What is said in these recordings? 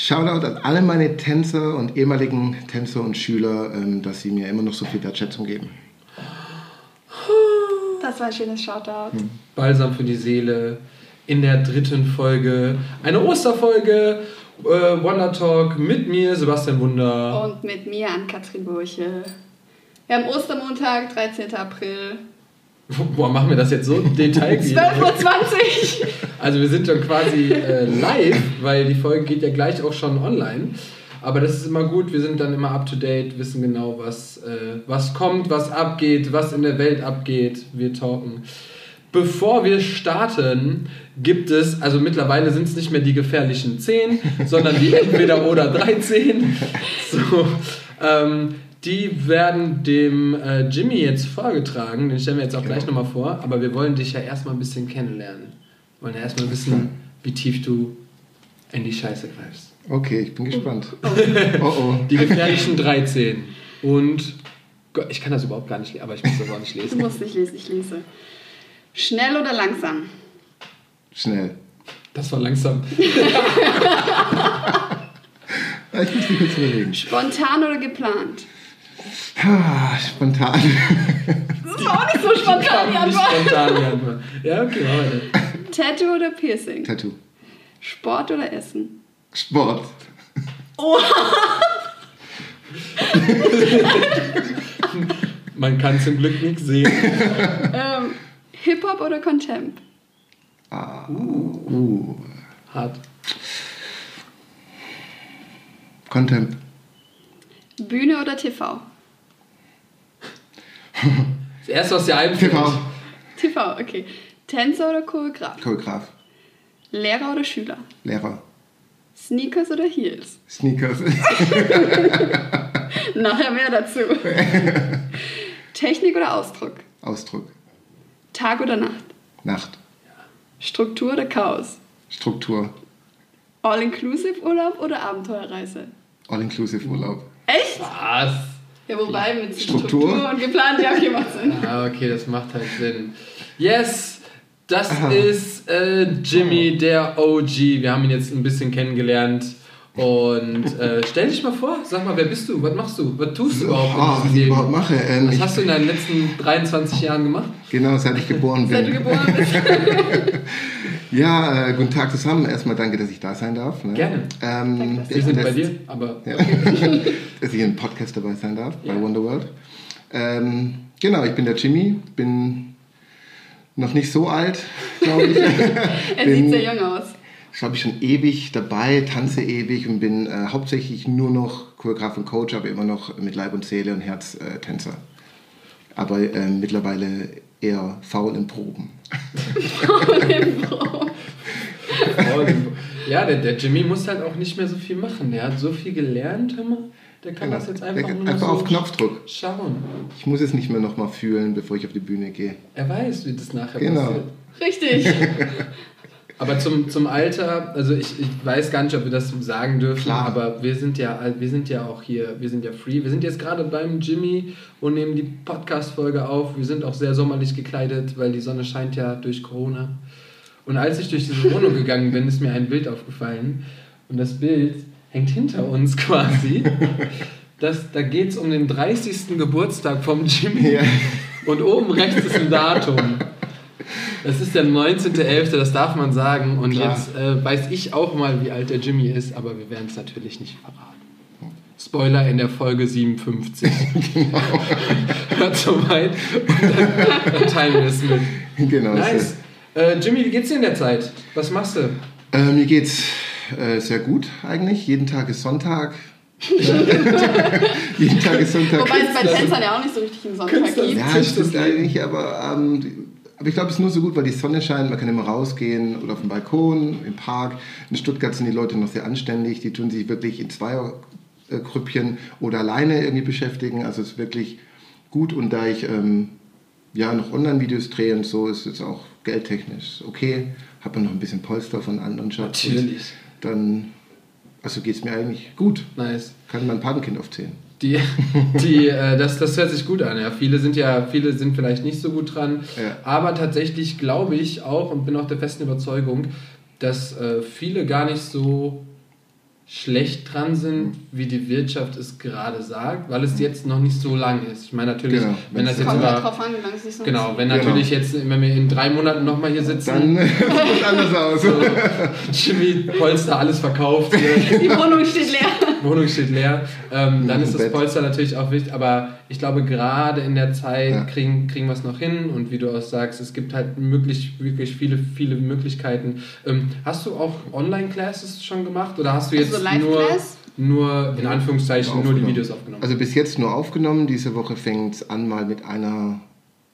Shoutout an alle meine Tänzer und ehemaligen Tänzer und Schüler, ähm, dass sie mir immer noch so viel Wertschätzung geben. Das war ein schönes Shoutout. Hm. Balsam für die Seele. In der dritten Folge, eine Osterfolge, äh, Wonder Talk mit mir, Sebastian Wunder. Und mit mir an Katrin Burche. Wir haben Ostermontag, 13. April. Boah, machen wir das jetzt so detailliert? 12.20 Uhr. Also wir sind schon quasi äh, live, weil die Folge geht ja gleich auch schon online. Aber das ist immer gut, wir sind dann immer up to date, wissen genau, was, äh, was kommt, was abgeht, was in der Welt abgeht. Wir talken. Bevor wir starten, gibt es, also mittlerweile sind es nicht mehr die gefährlichen 10, sondern die entweder oder 13. So, ähm, die werden dem äh, Jimmy jetzt vorgetragen, den stellen wir jetzt auch gleich nochmal vor, aber wir wollen dich ja erstmal ein bisschen kennenlernen. Wir wollen ja erstmal wissen, wie tief du in die Scheiße greifst. Okay, ich bin gespannt. Oh oh. Die gefährlichen 13. Und Gott, ich kann das überhaupt gar nicht lesen, aber ich muss das auch nicht Du lesen. musst nicht lesen, ich lese. Schnell oder langsam? Schnell. Das war langsam. Ich muss mich kurz überlegen. Spontan oder geplant? Ah, Spontan. Das war auch nicht so spontan, die Antwort. spontan die Antwort. Ja, okay, warte. Tattoo oder Piercing? Tattoo. Sport oder Essen? Sport. Man kann zum Glück nichts sehen. Ähm, Hip-Hop oder Contempt? Ah, uh. Hart. Contempt. Bühne oder TV? Das erste, was dir einfällt. TV. TV, okay. Tänzer oder Choreograf? Choreograf. Lehrer oder Schüler? Lehrer. Sneakers oder Heels? Sneakers. Nachher mehr dazu. Technik oder Ausdruck? Ausdruck. Tag oder Nacht? Nacht. Struktur oder Chaos? Struktur. All-Inclusive Urlaub oder Abenteuerreise? All-inclusive Urlaub. Echt? Was? Ja, wobei mit Struktur? Struktur, und geplant, ja, okay, macht Sinn. Ah, okay, das macht halt Sinn. Yes! Das ist äh, Jimmy, der OG. Wir haben ihn jetzt ein bisschen kennengelernt. Und äh, stell dich mal vor, sag mal, wer bist du? Was machst du? Was tust du überhaupt Ah, was in ich diesem überhaupt Leben? mache. Ähm, Was hast du in deinen letzten 23 Jahren gemacht? genau, seit ich geboren Seit du bin. geboren bist. Ja, äh, guten Tag zusammen. Erstmal danke, dass ich da sein darf. Ne? Gerne. Ähm, Danke, dass Wir ich sind bin bei dir, aber Ja. dass ich im Podcast dabei sein darf, Ja. bei Wonderworld. Ähm, genau, ich bin der Jimmy, bin noch nicht so alt, glaube ich. Er Bin- sieht sehr jung aus. Glaube ich, schon ewig dabei, tanze ewig und bin äh, hauptsächlich nur noch Choreograf und Coach, aber immer noch mit Leib und Seele und Herz äh, Tänzer. Aber äh, mittlerweile eher faul in Proben. ja, der, der Jimmy muss halt auch nicht mehr so viel machen. Der hat so viel gelernt, hör mal. Der kann das jetzt einfach Der- nur noch einfach so auf Knopfdruck. schauen. Ich muss es nicht mehr nochmal fühlen, bevor ich auf die Bühne gehe. Er weiß, wie das nachher Genau. passiert. Richtig. Aber zum, zum Alter, also ich, ich weiß gar nicht, ob wir das sagen dürfen, Klar. aber wir sind ja wir sind ja auch hier, wir sind ja free. Wir sind jetzt gerade beim Jimmy und nehmen die Podcast-Folge auf. Wir sind auch sehr sommerlich gekleidet, weil die Sonne scheint ja durch Corona. Und als ich durch diese Wohnung gegangen bin, ist mir ein Bild aufgefallen. Und das Bild hängt hinter uns quasi. Das, da geht es um den 30. Geburtstag vom Jimmy. Ja. Und oben rechts ist ein Datum. Das ist der 19.11., das darf man sagen. Und Klar. jetzt äh, weiß ich auch mal, wie alt der Jimmy ist, aber wir werden es natürlich nicht verraten. Spoiler in der Folge 57. Genau. Hört so weit und dann, dann teilen wir es mit. genau. Nice. Äh, Jimmy, wie geht's dir in der Zeit? Was machst du? Äh, mir geht's äh, sehr gut eigentlich. Jeden Tag ist Sonntag. Jeden Tag ist Sonntag. Wobei es bei Tänzern ja auch nicht so richtig einen Sonntag Künstler. gibt. Ja, stimmt eigentlich, aber, ähm, aber ich glaube, es ist nur so gut, weil die Sonne scheint, man kann immer rausgehen oder auf den Balkon, im Park. In Stuttgart sind die Leute noch sehr anständig, die tun sich wirklich in Zweiergrüppchen oder alleine irgendwie beschäftigen. Also es ist wirklich gut und da ich ähm, ja noch Online-Videos drehe und so, ist es auch geldtechnisch okay. Hat man noch ein bisschen Polster von anderen und Natürlich. Dann, also geht es mir eigentlich gut. Nice. Kann mein Patenkind aufzählen. Die, die, äh, das, das hört sich gut an. Ja. Viele sind ja, viele sind vielleicht nicht so gut dran. Ja. Aber tatsächlich glaube ich auch und bin auch der festen Überzeugung, dass äh, viele gar nicht so schlecht dran sind, wie die Wirtschaft es gerade sagt, weil es jetzt noch nicht so lang ist. Ich meine natürlich, Genau. wenn das jetzt Kommt halt über... drauf an, wie es so Genau, wenn Genau. natürlich jetzt, wenn wir in drei Monaten nochmal hier sitzen, Dann sieht es anders aus. Jimmy Polster alles verkauft, Die Wohnung steht leer. Wohnung steht leer, ähm, dann ist das Bett. Polster natürlich auch wichtig, aber ich glaube gerade in der Zeit Ja. kriegen, kriegen wir es noch hin und wie du auch sagst, es gibt halt möglich, wirklich viele, viele Möglichkeiten. Ähm, hast du auch Online-Classes schon gemacht oder hast du jetzt Also nur, nur, in Anführungszeichen, nur die. Videos aufgenommen? Also bis jetzt nur aufgenommen. Diese Woche fängt es an mal mit einer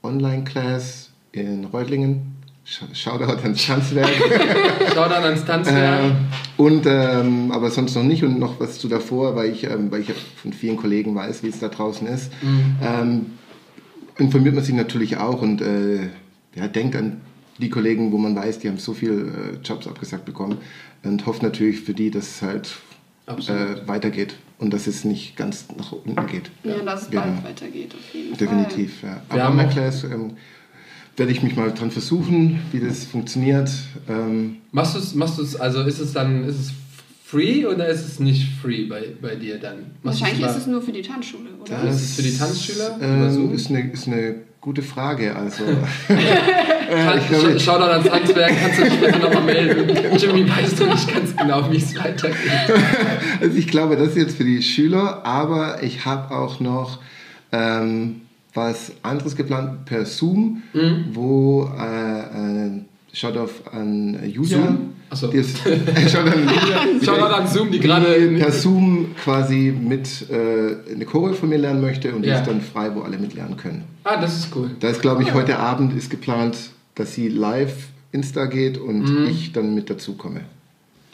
Online-Class in Reutlingen. Shoutout ans Tanzwerk. Schau dann ans Tanzwerk. äh, und ähm, aber sonst noch nicht und noch was zu davor, weil ich, ähm, weil ich von vielen Kollegen weiß, wie es da draußen ist. Mhm. Ähm, informiert man sich natürlich auch und äh, ja, denkt an die Kollegen, wo man weiß, die haben so viele äh, Jobs abgesagt bekommen und hofft natürlich für die, dass es halt äh, weitergeht und dass es nicht ganz nach unten geht. Ja, dass es Genau. bald weitergeht, auf jeden Definitiv, ja. Wir Aber haben auch- Online-Class ähm, werde ich mich mal dran versuchen, wie das funktioniert. Ähm, Machst du es, machst du's, also ist es dann, ist es free oder ist es nicht free bei, bei dir dann? Machst Wahrscheinlich ist es nur für die Tanzschule, oder? Das- ist es für die Tanzschüler? Ähm, ist, eine, ist eine gute Frage. Also, Tan- ich Schau dann ans Handwerk, kannst du dich bitte nochmal melden. Jimmy weiß noch nicht ganz genau, wie es weitergeht. also ich glaube, das ist jetzt für die Schüler, aber ich habe auch noch ähm, was anderes geplant per Zoom, Mhm. wo äh, äh, schaut auf an Julia. Zoom? Achso. Die ist, schaut an Zoom, die die gerade. per Zoom quasi mit äh, eine Choreo von mir lernen möchte und die Ja. ist dann frei, wo alle mitlernen können. Ah, das ist cool. Da ist, glaube ich, heute Abend ist geplant, dass sie live Insta geht und Mhm. ich dann mit dazukomme.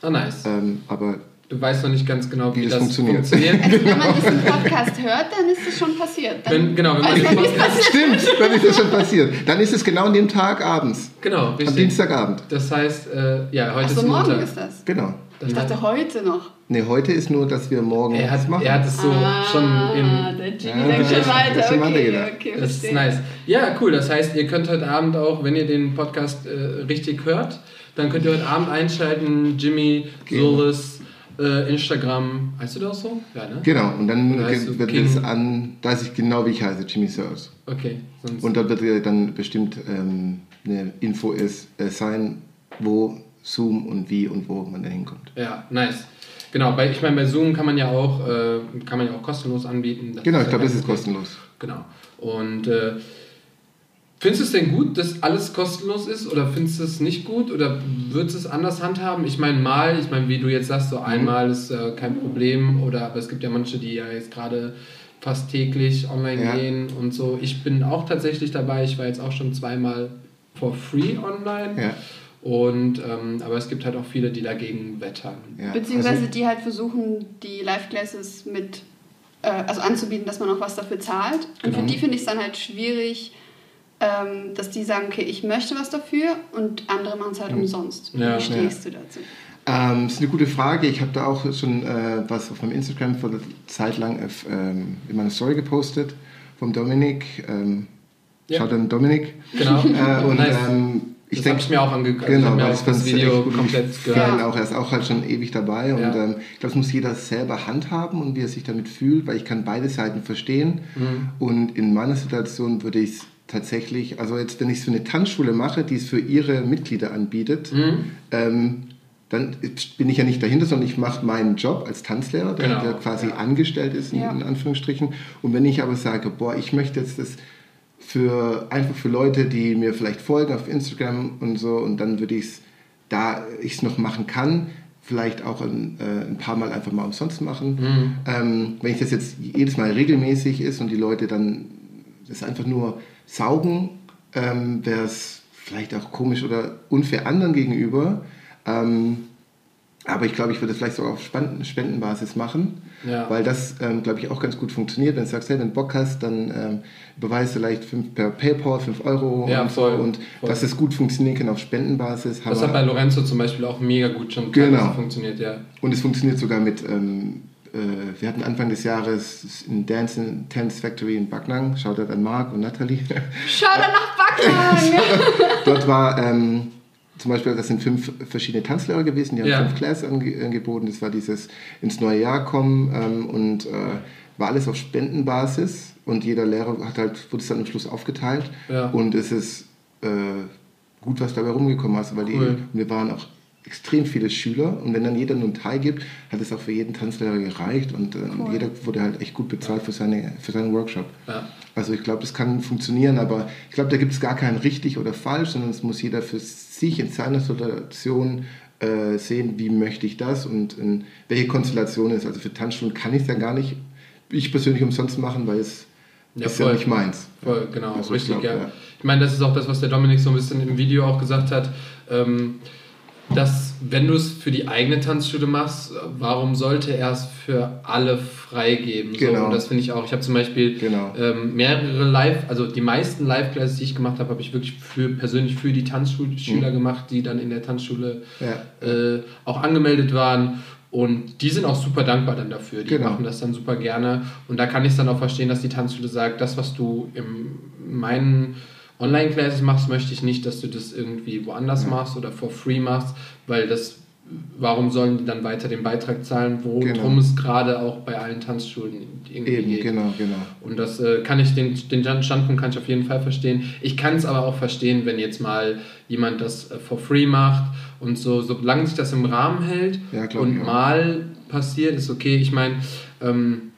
Ah, nice. Ähm, aber Du weißt noch nicht ganz genau, wie, Wie das das funktioniert. funktioniert. Also wenn man diesen Podcast hört, dann ist es schon passiert. Dann Wenn, genau, wenn man den es Podcast. passiert. stimmt, dann ist das schon passiert. Dann ist es genau an dem Tag abends, Genau, am richtig. Dienstagabend. Das heißt, äh, ja, heute Achso, ist morgen Montag. ist das. Genau. Dann Ich dachte heute noch. Ne, heute ist nur, dass wir morgen er, was hat, machen. er hat es so ah, schon in. der Jimmy Ja, denkt schon weiter. schon Okay, weitergedacht. okay, Das ist nice. Ja, cool. Das heißt, ihr könnt heute Abend auch, wenn ihr den Podcast äh, richtig hört, dann könnt ihr heute Abend einschalten. Jimmy, Genau. Solis, äh, Instagram. Heißt du das so? Ja, ne? Genau, und dann wird King? es an, da weiß ich genau, wie ich heiße, Jimmy Searles. Okay. Sonst Und da wird ja dann bestimmt ähm, eine Info ist, äh, sein, wo Zoom und wie und wo man da hinkommt. ja, nice. Genau, bei, ich meine, bei Zoom kann man ja auch, äh, kann man ja auch kostenlos anbieten. Das Genau, ich glaube, das ist kostenlos. Genau. Und äh, findest du es denn gut, dass alles kostenlos ist oder findest du es nicht gut oder würdest du es anders handhaben? Ich meine, mal, ich meine, wie du jetzt sagst, so einmal ist äh, kein Problem oder aber es gibt ja manche, die ja jetzt gerade fast täglich online Ja. gehen und so. Ich bin auch tatsächlich dabei, ich war jetzt auch schon zweimal for free online. Ja, Und ähm, aber es gibt halt auch viele, die dagegen wettern. ja. Beziehungsweise Also, die halt versuchen, die Live-Classes mit, äh, also anzubieten, dass man auch was dafür zahlt. Und Genau. für die finde ich es dann halt schwierig, ähm, dass die sagen, okay, ich möchte was dafür und andere machen es halt umsonst. Ja. Wie stehst du dazu? ähm, ist eine gute Frage. Ich habe da auch schon äh, was auf meinem Instagram vor einer Zeit lang auf, ähm, in meiner Story gepostet vom Dominik. Ähm, Ja. Schaut an Dominik. Genau. Äh, und Nice. ähm, ich das denke, habe ich mir auch angeguckt. Also ich Genau, habe mir weil auch das das ich Video gut. komplett Ich gehört. auch, er ist auch halt schon ewig dabei und Ja. ähm, ich glaube, das muss jeder selber handhaben und wie er sich damit fühlt, weil ich kann beide Seiten verstehen Mhm. und in meiner Situation würde ich es tatsächlich, also jetzt, wenn ich für eine Tanzschule mache, die es für ihre Mitglieder anbietet, Mhm. ähm, dann bin ich ja nicht dahinter, sondern ich mache meinen Job als Tanzlehrer, der, Genau, der quasi ja. angestellt ist, in, Ja. in Anführungsstrichen. Und wenn ich aber sage, boah, ich möchte jetzt das für einfach für Leute, die mir vielleicht folgen auf Instagram und so, und dann würde ich es, da ich es noch machen kann, vielleicht auch ein, äh, ein paar Mal einfach mal umsonst machen. Mhm. Ähm, wenn ich das jetzt jedes Mal regelmäßig ist und die Leute dann das einfach nur saugen, ähm, wäre es vielleicht auch komisch oder unfair anderen gegenüber. Ähm, aber ich glaube, ich würde es vielleicht sogar auf Spenden- Spendenbasis machen, Ja. weil das, ähm, glaube ich, auch ganz gut funktioniert. Wenn du sagst, hey, wenn du Bock hast, dann ähm, überweist du vielleicht fünf, per PayPal 5 Euro Ja, und voll. Und voll. dass es gut funktionieren kann auf Spendenbasis. Das hat bei Lorenzo zum Beispiel auch mega gut schon Genau. funktioniert, ja. Und es funktioniert sogar mit, ähm, äh, wir hatten Anfang des Jahres in Dance in Dance Factory in Backnang, Shoutout an Marc und Nathalie. Schau da nach Backnang! Dort war ähm, zum Beispiel, das sind fünf verschiedene Tanzlehrer gewesen, die haben Ja. fünf Classes ange angeboten. Das war dieses ins neue Jahr kommen ähm, und äh, war alles auf Spendenbasis und jeder Lehrer hat halt, wurde es dann am Schluss aufgeteilt Ja. und es ist äh, gut, was dabei rumgekommen ist, weil die, Cool. und wir waren auch extrem viele Schüler und wenn dann jeder nur einen Teil gibt, hat es auch für jeden Tanzlehrer gereicht und äh, Cool. jeder wurde halt echt gut bezahlt für, seine, für seinen Workshop. Ja. Also ich glaube, das kann funktionieren, aber ich glaube, da gibt es gar kein richtig oder falsch, sondern es muss jeder für sich in seiner Situation äh, sehen, wie möchte ich das und in welche Konstellation es ist. Also für Tanzschulen kann ich es ja gar nicht, ich persönlich umsonst machen, weil es Ja, ist ja voll. nicht meins. Voll, genau, Also ich richtig, glaub, ja. ja. Ich meine, das ist auch das, was der Dominik so ein bisschen im Video auch gesagt hat, ähm, dass wenn du es für die eigene Tanzschule machst, warum sollte er es für alle freigeben? So, Genau. und das finde ich auch. Ich habe zum Beispiel Genau. ähm, mehrere Live, also die meisten Live-Classes, die ich gemacht habe, habe ich wirklich für, persönlich für die Tanzschüler gemacht, die dann in der Tanzschule Mhm. Ja. äh, auch angemeldet waren. Und die sind auch super dankbar dann dafür. Die Genau. machen das dann super gerne. Und da kann ich es dann auch verstehen, dass die Tanzschule sagt, das, was du in meinen Online-Classes machst, möchte ich nicht, dass du das irgendwie woanders machst oder for free machst, weil das, warum sollen die dann weiter den Beitrag zahlen, worum Genau. es gerade auch bei allen Tanzschulen irgendwie Eben, geht. genau, genau. Und das äh, kann ich, den, den Standpunkt kann ich auf jeden Fall verstehen. Ich kann es aber auch verstehen, wenn jetzt mal jemand das äh, for free macht und so, solange sich das im Rahmen hält Ja, und mal passiert, ist okay. Ich meine, ähm,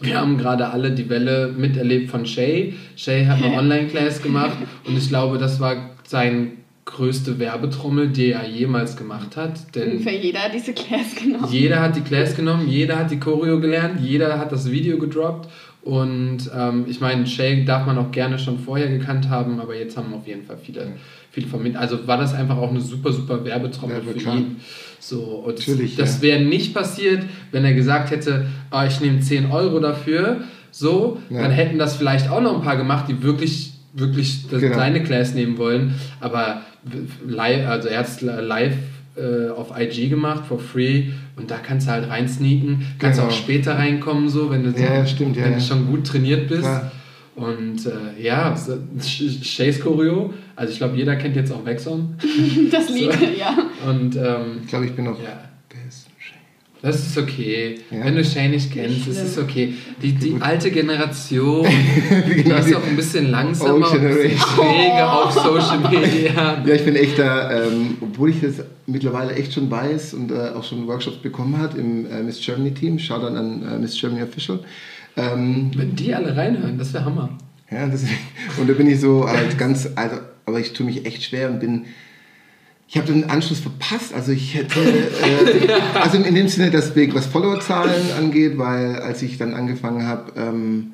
wir haben gerade alle die Welle miterlebt von Shay. Shay hat eine Online-Class gemacht und ich glaube, das war sein größte Werbetrommel, die er jemals gemacht hat. Denn Ungefähr jeder hat diese Class genommen. jeder hat die Class genommen, jeder hat die Choreo gelernt, jeder hat das Video gedroppt. Und ähm, ich meine, Shay darf man auch gerne schon vorher gekannt haben, aber jetzt haben auf jeden Fall viele, viele vermittelt. Also war das einfach auch eine super, super Werbetrommel Ja, für klar. ihn. So, und Natürlich, das ja. wäre nicht passiert, wenn er gesagt hätte, ah, ich nehme 10 Euro dafür. So, Ja. dann hätten das vielleicht auch noch ein paar gemacht, die wirklich, wirklich das Genau. kleine Class nehmen wollen. Aber live, also er hat es live äh, auf IG gemacht, for free. Und da kannst du halt rein sneaken. Kannst Genau. auch später reinkommen, so, wenn du, Ja, ja, stimmt, wenn du schon gut trainiert bist. Klar. Und äh, ja, so- Shays Choreo. Also ich glaube, jeder kennt jetzt auch Vexon. Das Lied, ja. Und ähm, Ich glaube, ich bin noch. ja. Ist Shay? Das ist okay. Ja. Wenn du Shay nicht kennst, ist es okay. Die, die alte Generation, die Genau, ist auch ein bisschen langsamer und ein bisschen Generation. schräger auf Social Media. Ja, ich bin echt da, ähm, obwohl ich das mittlerweile echt schon weiß und äh, auch schon Workshops bekommen hat im äh, Miss Germany Team. Shoutout an äh, Miss Germany Official. Ähm, Wenn die alle reinhören, das wäre Hammer. ja, das, und da bin ich so halt ganz, also, aber ich tue mich echt schwer und bin. Ich habe den Anschluss verpasst. Also ich hätte, äh, also in dem Sinne das Weg, was Followerzahlen angeht, weil als ich dann angefangen habe, ähm,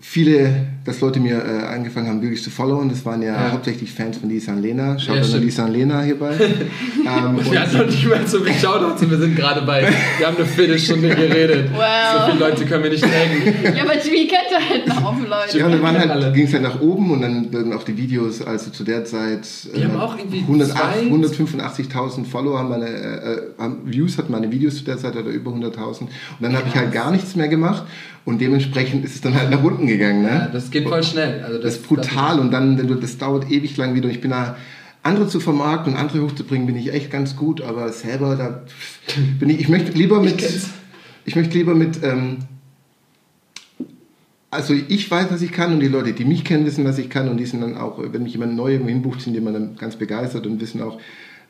viele, dass Leute mir äh, angefangen haben, wirklich zu followen. Das waren ja, Ja. hauptsächlich Fans von Lisa und Lena. Schaut Ja, an. Lisa und Lena hierbei. ähm, und Wir hatten noch nicht mal so viel Shoutouts und wir sind gerade bei. Wir haben eine Viertelstunde geredet. Wow. So viele Leute können wir nicht taggen. Ja, aber Jimmy kennt halt noch Haufen Leute. ja, und dann waren halt, ging es halt nach oben und dann wurden auch die Videos, also zu der Zeit Die haben auch irgendwie 108 zwei- 185.000 Follower, haben meine äh, haben Views hatten meine Videos zu der Zeit oder über 100.000 und dann habe ich halt gar nichts mehr gemacht und dementsprechend ist es dann halt nach unten gegangen. Ne? Ja, das geht voll schnell. Also Das ist brutal und dann, wenn du, das dauert ewig lang wieder. Ich bin da, andere zu vermarkten und andere hochzubringen, bin ich echt ganz gut, aber selber, da bin ich, ich möchte lieber mit, kenn's. ich möchte lieber mit, ähm, also ich weiß, was ich kann und die Leute, die mich kennen, wissen, was ich kann und die sind dann auch, wenn mich jemand neu irgendwo hinbucht, sind die immer dann ganz begeistert und wissen auch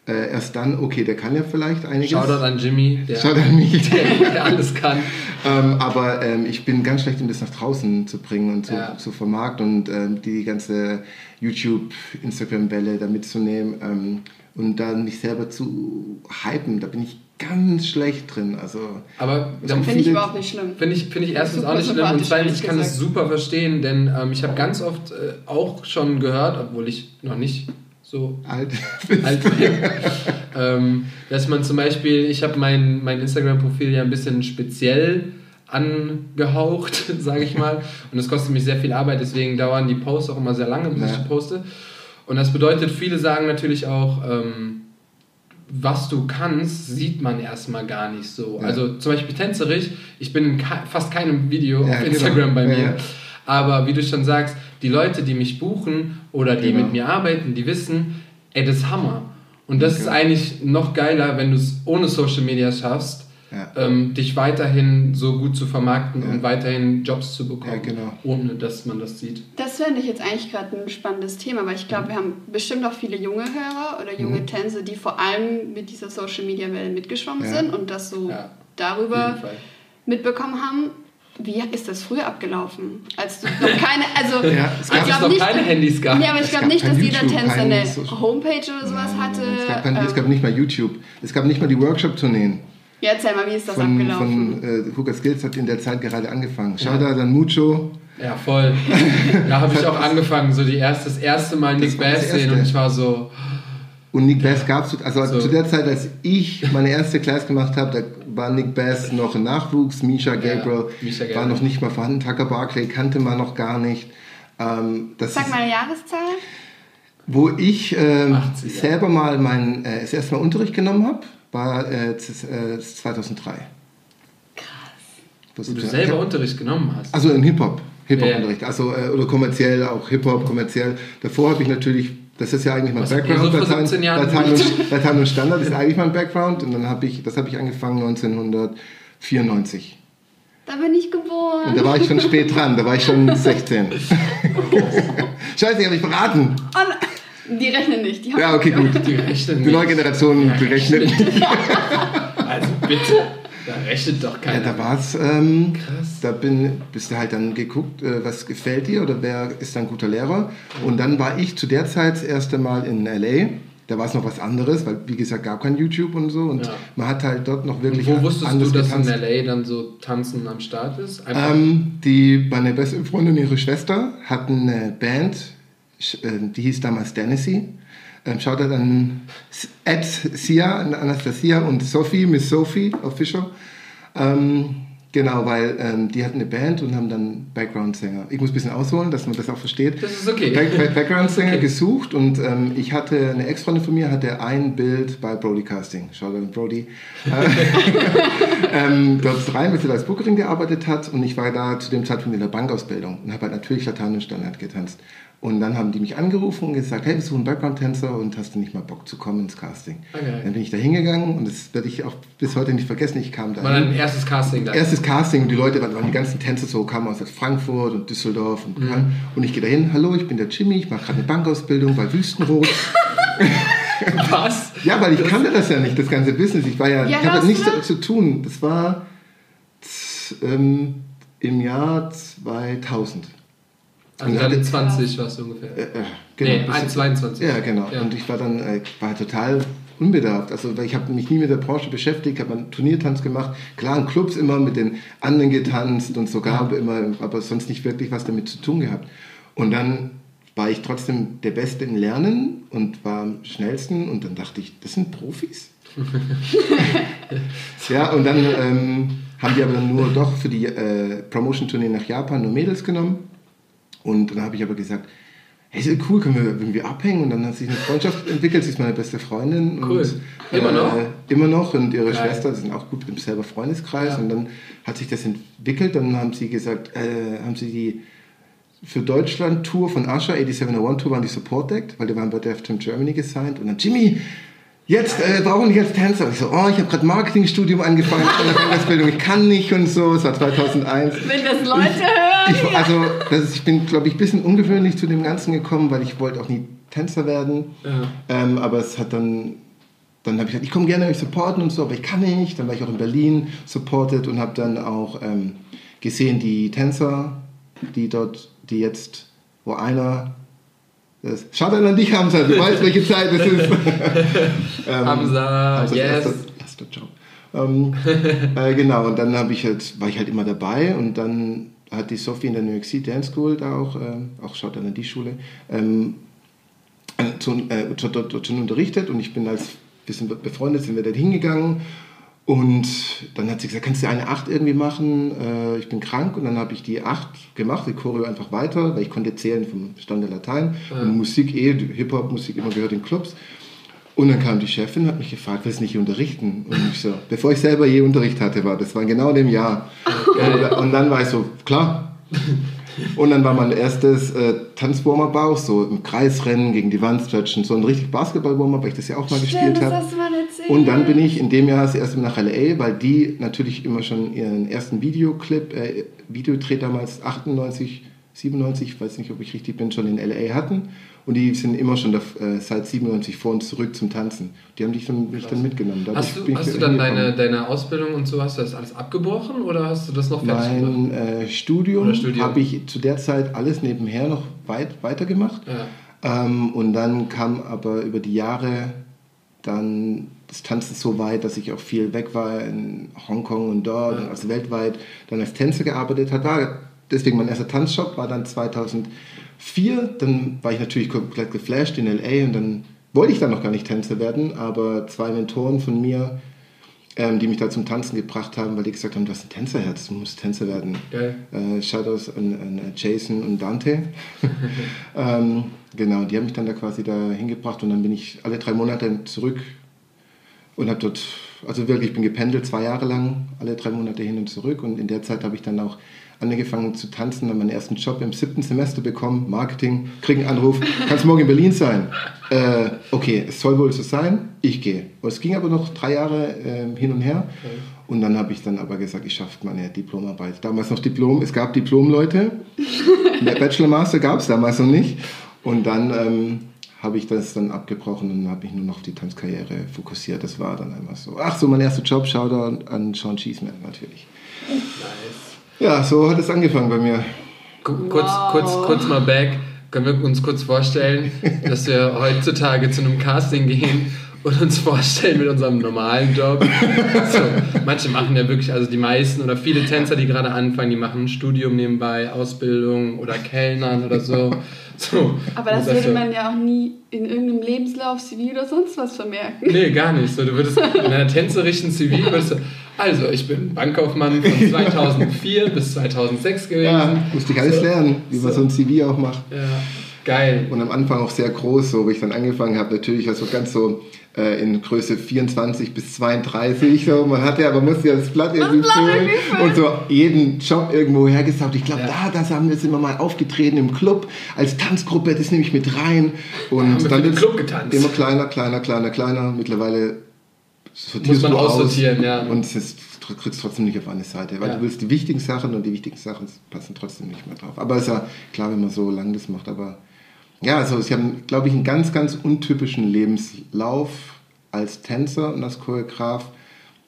äh, erst dann, okay, der kann ja vielleicht einiges. Shoutout an Jimmy, der, Shoutout an mich. der, der alles kann. Ähm, aber ähm, ich bin ganz schlecht, um das nach draußen zu bringen und zu, Ja. zu vermarkten und ähm, die ganze YouTube, Instagram-Welle da mitzunehmen ähm, und dann mich selber zu hypen. Da bin ich ganz schlecht drin. Also Aber Das dann Finde ich überhaupt nicht schlimm. Finde ich, finde ich erstens Super auch nicht schlimm und zweitens, ich kann es gesagt. super verstehen, denn ähm, ich habe ganz oft äh, auch schon gehört, obwohl ich noch nicht so alt. alt bin, ähm, dass man zum Beispiel, ich habe mein, mein Instagram-Profil ja ein bisschen speziell angehaucht, sage ich mal, und es kostet mich sehr viel Arbeit, deswegen dauern die Posts auch immer sehr lange, bis Ja. ich poste. Und das bedeutet, viele sagen natürlich auch, ähm, was du kannst, sieht man erstmal gar nicht so. Ja. Also zum Beispiel tänzerisch, ich bin in fast keinem Video Ja, auf genau. Instagram bei Ja, mir. Aber wie du schon sagst, die Leute, die mich buchen oder die Genau. mit mir arbeiten, die wissen, ey, das ist Hammer. Und das ist eigentlich noch geiler, wenn du es ohne Social Media schaffst, Ja. ähm, dich weiterhin so gut zu vermarkten Ja. und weiterhin Jobs zu bekommen, Ja, genau. ohne dass man das sieht. Das fände ich jetzt eigentlich gerade ein spannendes Thema, weil ich glaube, wir haben bestimmt auch viele junge Hörer oder junge Tänze, die vor allem mit dieser Social Media Welle mitgeschwommen Ja. sind und das so darüber mitbekommen haben. Wie ist das früher abgelaufen? Als du noch keine, also Ja, es gab- Als es glaub noch nicht, keine Handys gab. Nee, aber ich Es glaube nicht, dass jeder YouTube, Tänzer kein eine Homepage oder sowas hatte. Es gab, kein, es Ähm, gab nicht mal YouTube. Es gab nicht mal die Workshop-Tourneen. ja, erzähl mal, wie ist das Von, abgelaufen? von äh, Hooker Skills hat in der Zeit gerade angefangen. Shoutout an Mucho. Ja, voll. da habe ich auch angefangen, so die erste, das erste Mal Nick Bass sehen und ich war so, Und Nick Bass gab es, also So. zu der Zeit, als ich meine erste Class gemacht habe, da war Nick Bass noch ein Nachwuchs, Misha Gabriel, Misha war Gabriel. noch nicht mal vorhanden, Tucker Barclay kannte man noch gar nicht. Ähm, das Sag ist, mal eine Jahreszahl. wo ich 80er. selber mal mein, äh, das erste Mal Unterricht genommen habe, war äh, z- äh, 2003. Krass. wo du selber Unterricht genommen hast. Also in Hip-Hop, Hip-Hop-Unterricht, also äh, oder kommerziell auch Hip-Hop, kommerziell. Davor habe ich natürlich, das ist ja eigentlich mein Was habt ihr Background, so vor Latein, 17 Jahren Latein, und, Latein und Standard ist eigentlich mein Background und dann habe ich, das habe ich angefangen 1994. Da bin ich Und geboren. da war ich schon spät dran, da war ich schon 16. Scheiße, die habe ich verraten. Oh, die rechnen nicht. Die haben Ja, okay, gut. die rechnen Die neue nicht. Generation berechnet. Also bitte, da rechnet doch Ja, keiner. da war's. Ähm, Krass. Da bin, bist du halt dann geguckt, äh, was gefällt dir oder wer ist ein guter Lehrer. Und dann war ich zu der Zeit das erste Mal in LA. Da war es noch was anderes, weil wie gesagt gab kein YouTube und so. Und Ja. man hat halt dort noch Und wirklich wo wusstest du, dass getanzt. in LA dann so Tanzen am Start ist? Ähm, die, meine beste Freundin und ihre Schwester hatten eine Band, äh, die hieß damals Danessy. Ähm, schaut an Ed, Sia, an Anastasia und Sophie, Miss Sophie Official. Ähm, genau, weil ähm, die hatten eine Band und haben dann Background-Sänger. Ich muss ein bisschen ausholen, dass man das auch versteht. Das ist okay. Back, Back, Background-Sänger gesucht und ähm, ich hatte, eine Ex-Freundin von mir hatte ein Bild bei Broadcasting. Schaut an Brody. ähm, dort rein, weil sie als Bookerin gearbeitet hat und ich war da zu dem Zeitpunkt in der Bankausbildung und habe halt natürlich Lateinenstandard getanzt. Und dann haben die mich angerufen und gesagt, hey, wir suchen einen Background-Tänzer und hast du nicht mal Bock zu kommen ins Casting? Okay. Dann bin ich da hingegangen und das werde ich auch bis heute nicht vergessen. Ich kam da war dein erstes Casting da. Erstes Casting und die Leute waren, waren die ganzen Tänzer so, kamen aus Frankfurt und Düsseldorf und Mhm. und ich gehe da hin, hallo, ich bin der Jimmy, ich mache gerade eine Bankausbildung bei Wüstenrot. Was? ja, weil ich kannte das ja nicht, das ganze Business. Ich war ja, Wie ich habe nichts du da? damit zu tun. Das war ähm, im Jahr 2000. Also dann hatte- 20 warst du ungefähr. Äh, äh, nee, bis- 1, 22. Ja, genau. Ja. Und ich war dann äh, war total unbedarft. Also weil ich habe mich nie mit der Branche beschäftigt, habe einen Turniertanz gemacht. Klar, in Clubs immer mit den anderen getanzt und sogar immer, aber sonst nicht wirklich was damit zu tun gehabt. Und dann war ich trotzdem der Beste im Lernen und war am schnellsten und dann dachte ich, das sind Profis. ja, und dann ähm, haben die aber dann nur doch für die äh, Promotion-Tournee nach Japan nur Mädels genommen. Und dann habe ich aber gesagt, hey, ist cool, können wir irgendwie abhängen? Und dann hat sich eine Freundschaft entwickelt, sie ist meine beste Freundin. Cool. Und, Immer noch? Äh, immer noch und ihre Geil. Schwester, die sind auch gut im selber Freundeskreis. Ja. Und dann hat sich das entwickelt, dann haben sie gesagt, äh, haben sie die für Deutschland Tour von Asha, 8701 Tour, waren die Support Act, weil die waren bei Def Jam Germany gesigned. Und dann, Jimmy, jetzt äh, brauchen wir dich als Tänzer. Ich so, oh, ich habe gerade Marketingstudium angefangen, ich ich kann nicht und so. Es war 2001. Wenn das Leute hören. Ich, also, ist, ich bin, glaube ich, ein bisschen ungewöhnlich zu dem Ganzen gekommen, weil ich wollte auch nie Tänzer werden. Ja. Ähm, aber es hat dann, dann habe ich gesagt, ich komme gerne euch supporten und so, aber ich kann nicht. Dann war ich auch in Berlin supported und habe dann auch ähm, gesehen, die Tänzer, die dort, die jetzt, wo einer, das, schaut an dich, Hamza, du weißt, welche Zeit es ist. ähm, Hamza, Hamzas yes. erster, erster Job. Ähm, äh, genau, und dann ich halt, war ich halt immer dabei und dann hat die Sophie in der New York City Dance School da auch, ähm, auch schaut an die Schule, ähm, äh, zu, äh, dort, dort, dort schon unterrichtet und ich bin als bisschen befreundet, sind wir dort hingegangen und dann hat sie gesagt, kannst du eine Acht irgendwie machen? Äh, ich bin krank und dann habe ich die Acht gemacht, die Choreo einfach weiter, weil ich konnte zählen vom Stand der Latein und Musik eh, Hip-Hop-Musik immer gehört in Clubs. Und dann kam die Chefin und hat mich gefragt, willst du nicht unterrichten? Und ich so, bevor ich selber je Unterricht hatte, war das war genau in dem Jahr. Und, und dann war ich so, klar. Und dann war mein erstes äh, Tanzwarm-up auch so im Kreisrennen gegen die Wand stretchen, so ein richtig Basketball-Warm-up, weil ich das ja auch mal Stimmt, gespielt habe. Und dann bin ich in dem Jahr das erste Mal nach LA, weil die natürlich immer schon ihren ersten Videoclip, äh, Videodreh damals 98, 97, ich weiß nicht, ob ich richtig bin, schon in LA hatten. Und die sind immer schon da, äh, seit 97 vor uns zurück zum Tanzen. Die haben dich dann, mich dann mitgenommen. Dadurch Hast du, hast du da dann deine, deine Ausbildung und so, hast du das alles abgebrochen oder hast du das noch fertig gemacht? Mein äh, Studium, Studium. habe ich zu der Zeit alles nebenher noch weit weitergemacht. Ja. Ähm, und dann kam aber über die Jahre dann das Tanzen so weit, dass ich auch viel weg war in Hongkong und dort, Ja. und also weltweit, dann als Tänzer gearbeitet hat. War deswegen mein erster Tanzshop war dann 2004. Dann war ich natürlich komplett geflasht in LA und dann wollte ich dann noch gar nicht Tänzer werden, aber zwei Mentoren von mir, ähm, die mich da zum Tanzen gebracht haben, weil die gesagt haben, du hast ein Tänzerherz, du musst Tänzer werden. Geil. Äh, Shoutouts an, an Jason und Dante. ähm, genau, die haben mich dann da quasi da hingebracht und dann bin ich alle drei Monate zurück und habe dort, also wirklich, ich bin gependelt zwei Jahre lang, alle drei Monate hin und zurück und in der Zeit habe ich dann auch angefangen zu tanzen, dann meinen ersten Job im siebten Semester bekommen, Marketing, kriege einen Anruf, kannst morgen in Berlin sein? Äh, okay, es soll wohl so sein, ich gehe. Es ging aber noch drei Jahre äh, hin und her und dann habe ich dann aber gesagt, ich schaffe meine Diplomarbeit. Damals noch Diplom, es gab Diplomleute, der Bachelor Master gab es damals noch nicht und dann ähm, habe ich das dann abgebrochen und habe mich nur noch auf die Tanzkarriere fokussiert. Das war dann einmal so. Ach so, mein erster Job, Shoutout an Sean Cheeseman natürlich. Nice. Ja, so hat es angefangen bei mir. Kurz, Wow. kurz, kurz mal back. Können wir uns kurz vorstellen, dass wir heutzutage zu einem Casting gehen und uns vorstellen mit unserem normalen Job. So, manche machen ja wirklich, also die meisten oder viele Tänzer, die gerade anfangen, die machen ein Studium nebenbei, Ausbildung oder Kellnern oder so. so. Aber das würde so- man ja auch nie in irgendeinem Lebenslauf, CV oder sonst was vermerken. Nee, gar nicht. So, du würdest in einer tänzerischen Zivil, würdest du, also ich bin Bankkaufmann von 2004 bis 2006 gewesen. Ja, musste ich alles So. lernen, wie man so ein CV auch macht. Ja, geil. Und am Anfang auch sehr groß, so wo ich dann angefangen habe, natürlich also ganz so äh, in Größe 24 bis 32. So. Man hatte ja, man musste ja das Blatt irgendwie füllen und so jeden Job irgendwo hergesaugt. Ich glaube, Ja. da, da haben wir sind wir mal aufgetreten im Club als Tanzgruppe, das nehme ich mit rein. Und wir dann wird's Club getanzt. Immer kleiner, kleiner, kleiner, kleiner. Mittlerweile sortierst Muss man du aus aussortieren, ja. Und es ist, du kriegst trotzdem nicht auf eine Seite, weil Ja. du willst die wichtigen Sachen und die wichtigen Sachen passen trotzdem nicht mehr drauf. Aber ist ja klar, wenn man so lange das macht, aber ja, also sie haben, glaube ich, einen ganz, ganz untypischen Lebenslauf als Tänzer und als Choreograf.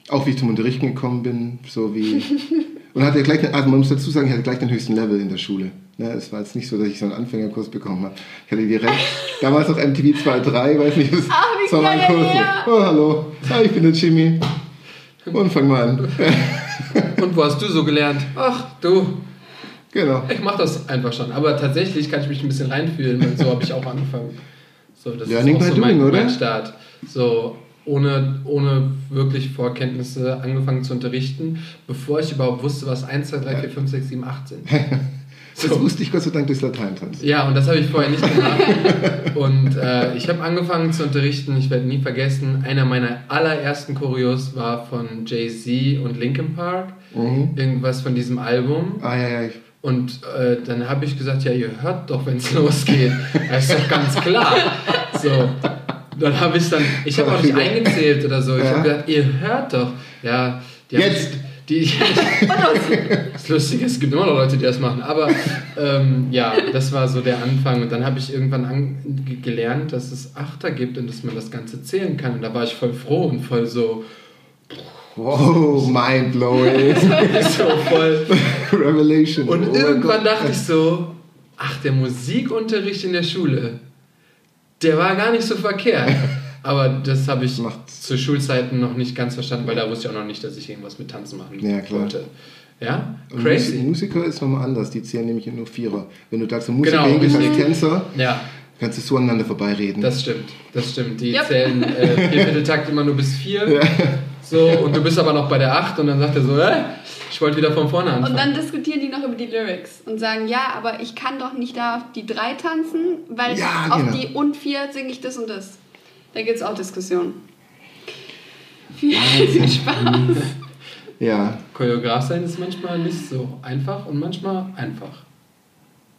Auch wie ich zum Unterrichten gekommen bin, so wie. Und hatte gleich, den- also man muss dazu sagen, ich hatte gleich den höchsten Level in der Schule. Ne, es war jetzt nicht so, dass ich so einen Anfängerkurs bekommen habe. Ich hatte direkt, damals noch MTV 2.3, weiß nicht, was Ach, wie so mein Kurs. ja. Oh, hallo, ah, ich bin der Jimmy. Und fang mal an. Und wo hast du so gelernt? Ach, du, genau. ich mach das einfach schon. Aber tatsächlich kann ich mich ein bisschen reinfühlen, weil so habe ich auch angefangen. So, das Learning ist auch so mein, doing, oder? mein Start. So, ohne, ohne wirklich Vorkenntnisse angefangen zu unterrichten, bevor ich überhaupt wusste, was 1, 2, 3, 4, 5, 6, 7, 8 sind. Das wusste ich Gott sei Dank durchs Lateintanzen. Ja, und das habe ich vorher nicht gemacht. und äh, ich habe angefangen zu unterrichten. Ich werde nie vergessen, einer meiner allerersten Choreos war von Jay-Z und Linkin Park. Mhm. Irgendwas von diesem Album. Ah, ja, ja. ich- Und äh, dann habe ich gesagt, ja, ihr hört doch, wenn es losgeht. Das ist doch ganz klar. So. Dann habe ich dann, ich habe auch nicht eingezählt oder so. Ich Ja. habe gesagt, ihr hört doch. Ja, die Jetzt. Die, das Lustige ist, es gibt immer noch Leute, die das machen. Aber ähm, ja, das war so der Anfang. Und dann habe ich irgendwann an, ge- gelernt, dass es Achter gibt und dass man das Ganze zählen kann. Und da war ich voll froh und voll so, Wow, mind blowing. so voll. Revelation. Und Oh irgendwann dachte ich so, ach, der Musikunterricht in der Schule, der war gar nicht so verkehrt. Aber das habe ich Macht- zu Schulzeiten noch nicht ganz verstanden, weil da wusste ich auch noch nicht, dass ich irgendwas mit Tanzen machen Ja, klar. wollte. Ja, Und crazy. Mus- Musiker ist nochmal anders, die zählen nämlich nur Vierer. Wenn du da zum Musiker Genau, hingehst als. Tänzer, Ja, kannst du so aneinander vorbeireden. das stimmt. Das stimmt. Die Yep. zählen äh, Viervierteltakt immer nur bis vier. So, und du bist aber noch bei der acht und dann sagt er so, äh, ich wollte wieder von vorne anfangen. Und dann diskutieren die noch über die Lyrics und sagen, ja, aber ich kann doch nicht da auf die drei tanzen, weil Ja, auf genau. die und vier singe ich das und das. Da gibt es auch Diskussionen. Viel, viel Spaß. ja, Choreograf sein ist manchmal nicht so einfach und manchmal einfach.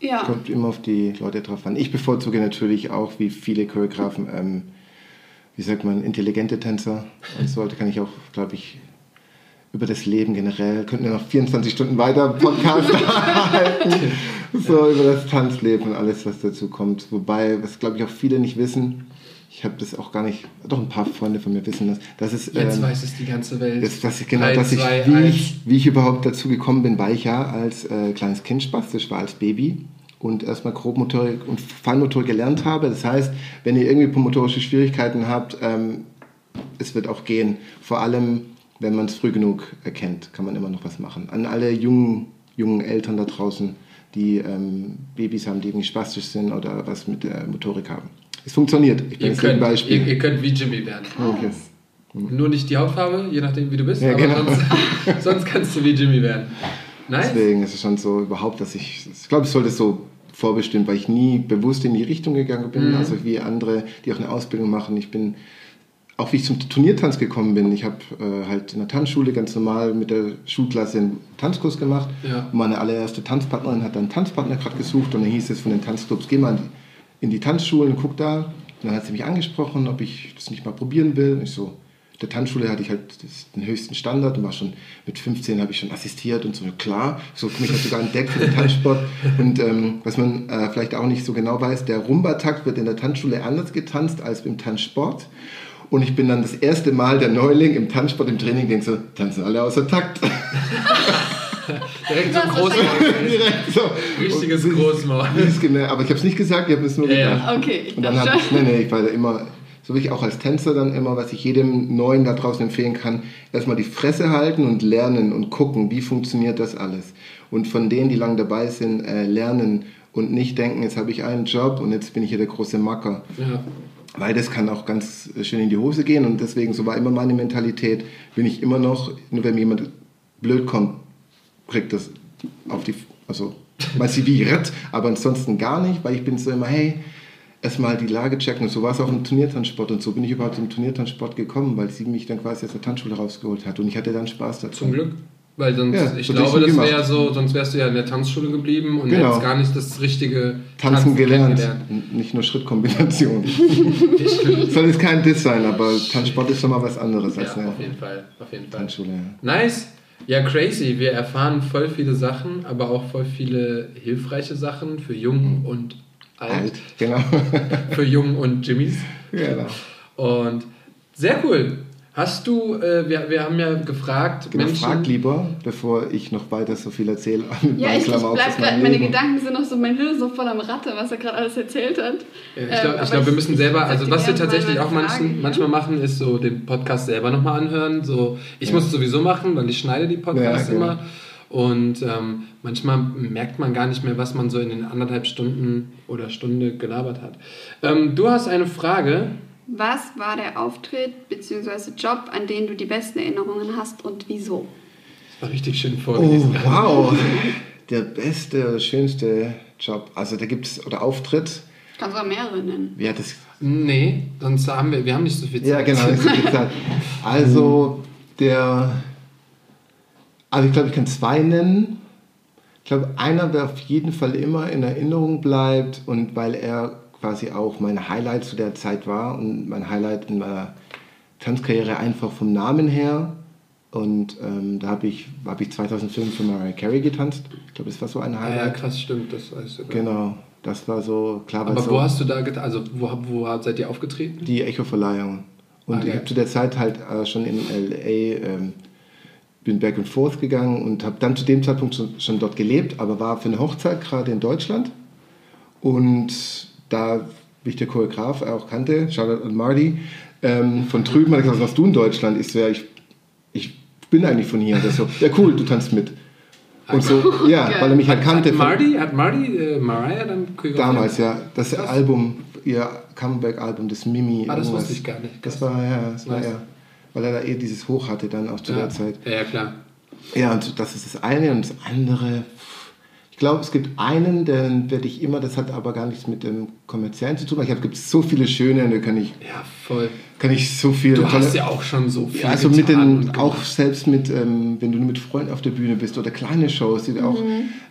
Ja. Kommt immer auf die Leute drauf an. Ich bevorzuge natürlich auch, wie viele Choreografen, ähm, wie sagt man, intelligente Tänzer. Und so kann ich auch, glaube ich, über das Leben generell, könnten wir noch 24 Stunden weiter Podcast halten. So, über das Tanzleben und alles, was dazu kommt. Wobei, was glaube ich auch viele nicht wissen, ich habe das auch gar nicht, doch ein paar Freunde von mir wissen das, dass es... Jetzt ähm, weiß es die ganze Welt. das, dass ich, genau, dass ich zwei, wie, eins. ich, wie ich überhaupt dazu gekommen bin, weil ich ja als äh, kleines Kind spastisch war, als Baby und erstmal Grobmotorik und Feinmotorik gelernt habe. Das heißt, wenn ihr irgendwie motorische Schwierigkeiten habt, ähm, es wird auch gehen. Vor allem, wenn man es früh genug erkennt, kann man immer noch was machen. An alle jungen, jungen Eltern da draußen, die ähm, Babys haben, die irgendwie spastisch sind oder was mit der Motorik haben. Es funktioniert. Ich bin Ihr jetzt ein könnt, Beispiel. ihr, ihr könnt wie Jimmy werden. okay. Nur nicht die Hautfarbe, je nachdem wie du bist, Ja, aber genau. sonst, sonst kannst du wie Jimmy werden. Nice. Deswegen ist es schon so überhaupt, dass ich, ich glaube, ich sollte es so vorbestimmt, weil ich nie bewusst in die Richtung gegangen bin, Mhm. also wie andere, die auch eine Ausbildung machen. Ich bin, auch wie ich zum Turniertanz gekommen bin, ich habe äh, halt in der Tanzschule ganz normal mit der Schulklasse einen Tanzkurs gemacht. Ja. Und meine allererste Tanzpartnerin hat dann einen Tanzpartner gerade gesucht und dann hieß es von den Tanzclubs, geh mal in die, Tanzschulen und guck da. Und dann hat sie mich angesprochen, ob ich das nicht mal probieren will. Und ich so, der Tanzschule hatte ich halt den höchsten Standard und war schon mit 15 habe ich schon assistiert und so, klar, so mich hat sogar entdeckt für den Tanzsport. Und ähm, was man äh, vielleicht auch nicht so genau weiß, der Rumba-Takt wird in der Tanzschule anders getanzt als im Tanzsport. Und ich bin dann das erste Mal der Neuling im Tanzsport, im Training, denke so, tanzen alle außer Takt. Direkt so ein Großmaul. Direkt so. Richtiges Großmaul. Aber ich habe es nicht gesagt, ich habe es nur Ja, ja. gedacht. Okay, ich Und dann habe ich, nee, nee, ich war da immer, so wie ich auch als Tänzer dann immer, was ich jedem Neuen da draußen empfehlen kann, erstmal die Fresse halten und lernen und gucken, wie funktioniert das alles. Und von denen, die lange dabei sind, äh, lernen und nicht denken, jetzt habe ich einen Job und jetzt bin ich hier der große Macker. Ja. Weil das kann auch ganz schön in die Hose gehen und deswegen, so war immer meine Mentalität, bin ich immer noch, nur wenn mir jemand blöd kommt, kriegt das auf die, also rett, aber ansonsten gar nicht, weil ich bin so immer, hey, erstmal die Lage checken und so war es auch im Turniertanzsport und so bin ich überhaupt im Turniertanzsport gekommen, weil sie mich dann quasi aus der Tanzschule rausgeholt hat und ich hatte dann Spaß dazu. Zum Glück. Weil sonst, Ja, ich so glaube, das wäre so, sonst wärst du ja in der Tanzschule geblieben und Genau. hättest gar nicht das richtige Tanzen gelernt, kennengelernt. n- nicht nur Schrittkombination. Soll jetzt kein Diss sein, aber Tanzsport ist schon mal was anderes als ja, eine auf jeden Fall. Auf jeden Fall. Tanzschule. ja. Nice. Ja, crazy. Wir erfahren voll viele Sachen, aber auch voll viele hilfreiche Sachen für jung und alt. Alt, genau. Für jung und Jimmys. genau. Und sehr cool. Hast du, äh, wir, wir haben ja gefragt, Genau, Menschen. frag lieber, bevor ich noch weiter so viel erzähle. Ja, ich, ich Klamauk bleib aus gerade, meine. Gedanken sind noch so, mein Hirn ist so voll am Ratte, was er gerade alles erzählt hat. Ja, Ähm, Ich glaube, aber glaub, wir müssen selber, also was wir tatsächlich auch manchen, manchmal machen, ist so den Podcast selber nochmal anhören. So, ich muss es sowieso machen, weil ich schneide die Podcasts Ja, genau. immer. Und ähm, manchmal merkt man gar nicht mehr, was man so in den anderthalb Stunden oder Stunde gelabert hat. Ähm, du hast eine Frage. Was war der Auftritt bzw. Job, an den du die besten Erinnerungen hast und wieso? Das war richtig schön Oh, vorgelesen. wow. Der beste, schönste Job. Also da gibt es, oder Auftritt. Kannst du auch mehrere nennen. Wie hat das Nee, sonst haben wir, wir haben nicht so viel Zeit. Ja, genau, ist so viel Zeit. Also, der. Also, ich glaube, ich kann zwei nennen. Ich glaube, einer, der auf jeden Fall immer in Erinnerung bleibt und weil er quasi auch mein Highlight zu der Zeit war und mein Highlight in meiner Tanzkarriere einfach vom Namen her. Und ähm, da habe ich, hab ich 2005 für Mariah Carey getanzt. Ich glaube, das war so ein Ja, ja, Highlight. krass, stimmt, das weißt du. Genau, das war so klar. Aber so wo hast du da, get- also wo, wo seid ihr aufgetreten? die Echo-Verleihung. Und Ah, ich geil. habe zu der Zeit halt äh, schon in L.A. Ähm, bin back and forth gegangen und habe dann zu dem Zeitpunkt schon, dort gelebt, aber war für eine Hochzeit gerade in Deutschland. Und da, wie ich der Choreograf auch kannte, Charlotte und Marty, ähm, von drüben hat er gesagt, was machst du in Deutschland? Ich so, ja, ich, ich bin eigentlich von hier. Das so, ja cool, du tanzt mit. Und so, ja, Geil. weil er mich halt kannte. Hat Marty, hat Marty äh, Mariah dann choreografiert? Damals, ja. Das. Album, ihr Comeback-Album, das Mimi. Ah, das irgendwas. wusste ich gar nicht. Das war, ja, das war ja. Weil er da eh dieses Hoch hatte dann auch zu Ja. der Zeit. Ja, ja, klar. Ja, und das ist das eine. Und das andere, Ich glaube, es gibt einen, den werde ich immer, das hat aber gar nichts mit dem Kommerziellen zu tun. weil Ich habe, gibt so viele schöne, da kann ich, Ja, voll. kann ich so viel. Du tolle- hast ja auch schon so viel. Ja, also mit den, und auch selbst mit, ähm, wenn du nur mit Freunden auf der Bühne bist oder kleine Shows, die auch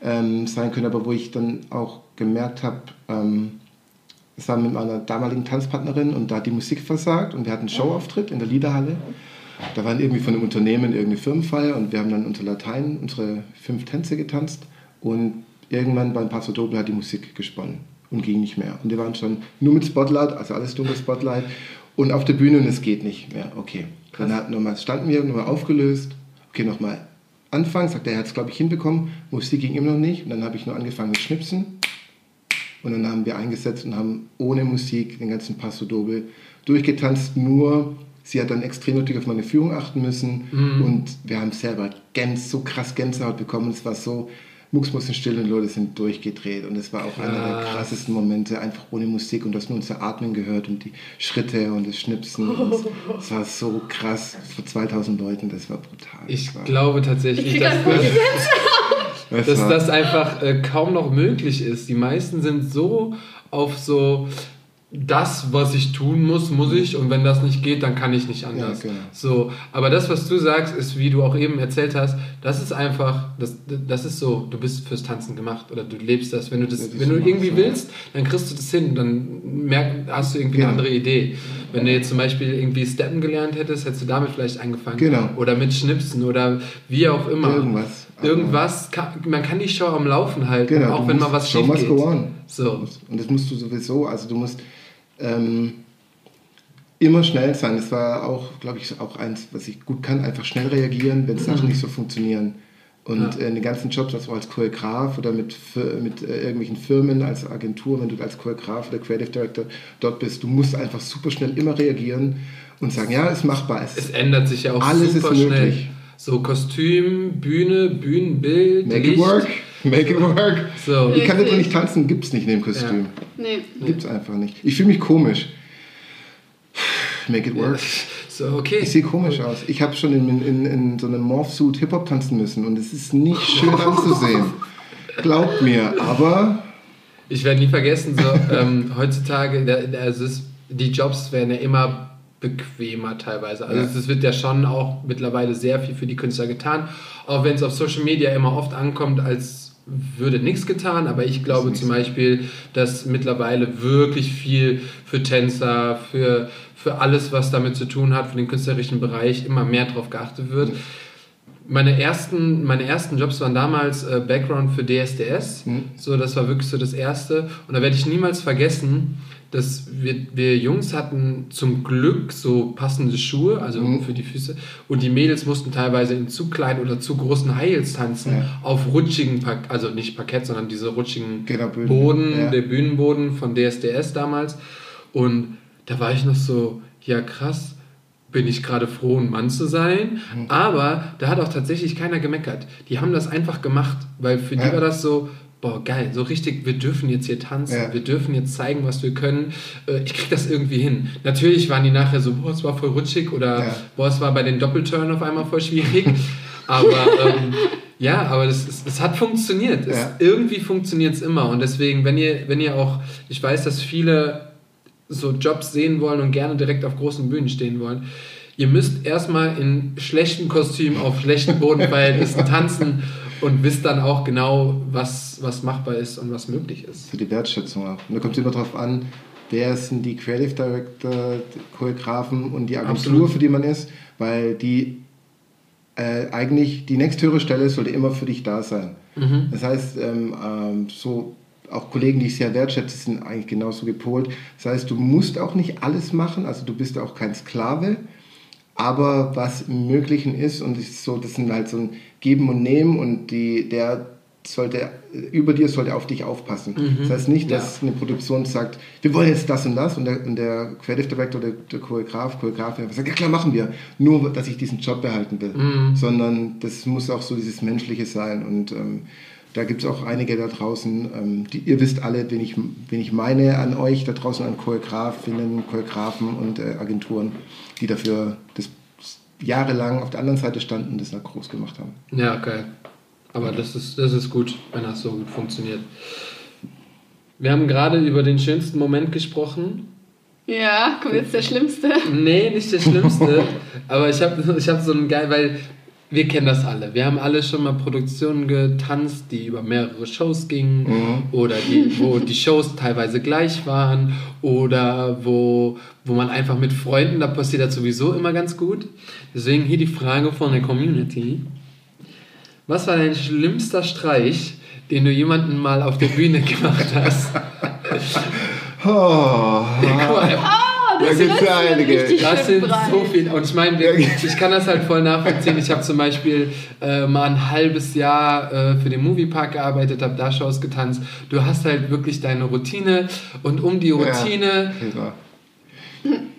ähm, sein können, aber wo ich dann auch gemerkt habe, ähm, war mit meiner damaligen Tanzpartnerin und da hat die Musik versagt und wir hatten einen Showauftritt in der Liederhalle. Da waren irgendwie von einem Unternehmen irgendeine Firmenfeier und wir haben dann unter Latein unsere fünf Tänze getanzt und irgendwann beim Paso Doble hat die Musik gesponnen und ging nicht mehr. Und wir waren schon nur mit Spotlight, also alles dunkel Spotlight und auf der Bühne und es geht nicht mehr. Okay, dann hat nochmal, standen wir nochmal aufgelöst, okay, nochmal anfangen, sagt er, er hat es glaube ich hinbekommen, Musik ging immer noch nicht und dann habe ich nur angefangen mit Schnipsen und dann haben wir eingesetzt und haben ohne Musik den ganzen Paso Doble durchgetanzt. Nur sie hat dann extrem natürlich auf meine Führung achten müssen. Und wir haben selber Gänse, so krass Gänsehaut bekommen. Es war so mucksmussenstill und Leute sind durchgedreht. Und es war auch einer der Krass. krassesten Momente, einfach ohne Musik. Und du hast nur unser Atmen gehört und die Schritte und das Schnipsen. Und es war so krass. Vor 2000 Leuten, das war brutal. Ich das war, glaube tatsächlich, Ich dass, das dass das einfach äh, kaum noch möglich ist. Die meisten sind so auf so das, was ich tun muss, muss ich und wenn das nicht geht, dann kann ich nicht anders. Ja, genau. So, aber das, was du sagst, ist, wie du auch eben erzählt hast, das ist einfach, das, das ist so, du bist fürs Tanzen gemacht oder du lebst das. Wenn du das, das wenn du irgendwie willst, dann kriegst du das hin, dann merk, hast du irgendwie eine Genau. andere Idee. Wenn du jetzt zum Beispiel irgendwie Steppen gelernt hättest, hättest du damit vielleicht angefangen. Genau. Oder mit Schnipsen oder wie auch immer. Irgendwas. Irgendwas, kann, man kann die Show am Laufen halten, Genau, auch wenn mal was schief geht. go on. So. Und das musst du sowieso, also du musst ähm, immer schnell sein. Das war auch, glaube ich, auch eins, was ich gut kann, einfach schnell reagieren, wenn Sachen nicht so funktionieren. Und Ja. äh, in den ganzen Jobs, also als Choreograf oder mit, mit äh, irgendwelchen Firmen, als Agentur, wenn du als Choreograf oder Creative Director dort bist, du musst einfach super schnell immer reagieren und sagen, ja, ist machbar. Es Es ändert sich ja auch Alles super ist schnell. möglich. So Kostüm, Bühne, Bühnenbild, Make Licht. it work, make it work. So. Ich kann Wirklich. nicht tanzen, gibt es nicht neben Kostüm. Nee. Gibt's einfach nicht. Ich fühle mich komisch. Make it work. So, okay. Ich sehe komisch aus. Ich habe schon in, in, in so einem Morphsuit Hip-Hop tanzen müssen und es ist nicht schön anzusehen. Glaubt mir, aber Ich werde nie vergessen, so ähm, heutzutage, also es, die Jobs werden ja immer bequemer teilweise. Also Ja. es wird ja schon auch mittlerweile sehr viel für die Künstler getan, auch wenn es auf Social Media immer oft ankommt, als würde nichts getan, aber ich glaube zum Beispiel, dass mittlerweile wirklich viel für Tänzer, für, für alles, was damit zu tun hat, für den künstlerischen Bereich immer mehr drauf geachtet wird. Meine ersten, meine ersten Jobs waren damals äh, Background für DSDS. Mhm. So, das war wirklich so das erste. Und da werde ich niemals vergessen, dass wir, wir Jungs hatten zum Glück so passende Schuhe, also Mhm. für die Füße. Und die Mädels mussten teilweise in zu kleinen oder zu großen High Heels tanzen, Ja. auf rutschigen, Park also nicht Parkett, sondern diese rutschigen. Boden, Ja. der Bühnenboden von DSDS damals. Und da war ich noch so, ja krass, bin ich gerade froh, ein Mann zu sein. Mhm. Aber da hat auch tatsächlich keiner gemeckert. Die haben das einfach gemacht, weil für die Ja. war das so, boah, geil, so richtig, wir dürfen jetzt hier tanzen, Ja. wir dürfen jetzt zeigen, was wir können. Äh, Ich krieg das irgendwie hin. Natürlich waren die nachher so, boah, es war voll rutschig oder Ja. boah, es war bei den Doppelturn auf einmal voll schwierig. aber ähm, ja, aber es, es, es hat funktioniert. Es. Irgendwie funktioniert es immer. Und deswegen, wenn ihr, wenn ihr auch, ich weiß, dass viele so Jobs sehen wollen und gerne direkt auf großen Bühnen stehen wollen. Ihr müsst erstmal in schlechten Kostümen auf schlechten Bodenverhältnissen tanzen und wisst dann auch genau, was, was machbar ist und was möglich ist. für die Wertschätzung auch. Und da kommt es immer darauf an, wer sind die Creative Director, die Choreografen und die Agentur, Absolut. für die man ist, weil die äh, eigentlich die nächsthöhere Stelle sollte immer für dich da sein. Mhm. Das heißt, ähm, ähm, so auch Kollegen, die ich sehr wertschätze, sind eigentlich genauso gepolt. Das heißt, du musst auch nicht alles machen, also du bist auch kein Sklave, aber was im Möglichen ist und ist so, das sind halt so ein Geben und Nehmen und die, der sollte über dir sollte auf dich aufpassen. Das heißt nicht, dass eine Produktion sagt, wir wollen jetzt das und das und der, und der Creative Director, der, der Choreograf, Choreografin sagt, ja klar, machen wir, nur dass ich diesen Job behalten will, sondern das muss auch so dieses Menschliche sein und ähm, da gibt es auch einige da draußen, ähm, die, ihr wisst alle, wen ich, wen ich meine an euch da draußen, an Choreografinnen, Choreografen und äh, Agenturen, die dafür das jahrelang auf der anderen Seite standen und das da groß gemacht haben. Ja, geil. Aber das ist, das ist gut, wenn das so gut funktioniert. Wir haben gerade über den schönsten Moment gesprochen. Ja, kommt jetzt der Schlimmste. Nee, nicht der Schlimmste. aber ich habe ich hab so einen geil, weil wir kennen das alle. Wir haben alle schon mal Produktionen getanzt, die über mehrere Shows gingen Mhm. oder die, wo die Shows teilweise gleich waren oder wo, wo man einfach mit Freunden, da passiert das sowieso immer ganz gut. Deswegen hier die Frage von der Community. Was war dein schlimmster Streich, den du jemanden mal auf der Bühne gemacht hast? Oh, Guck mal, da gibt's ja einige. Das sind breit. so viele. Und ich meine, ich kann das halt voll nachvollziehen. Ich habe zum Beispiel äh, mal ein halbes Jahr äh, für den Moviepark gearbeitet, habe da Shows getanzt. Du hast halt wirklich deine Routine und um die Routine Ja.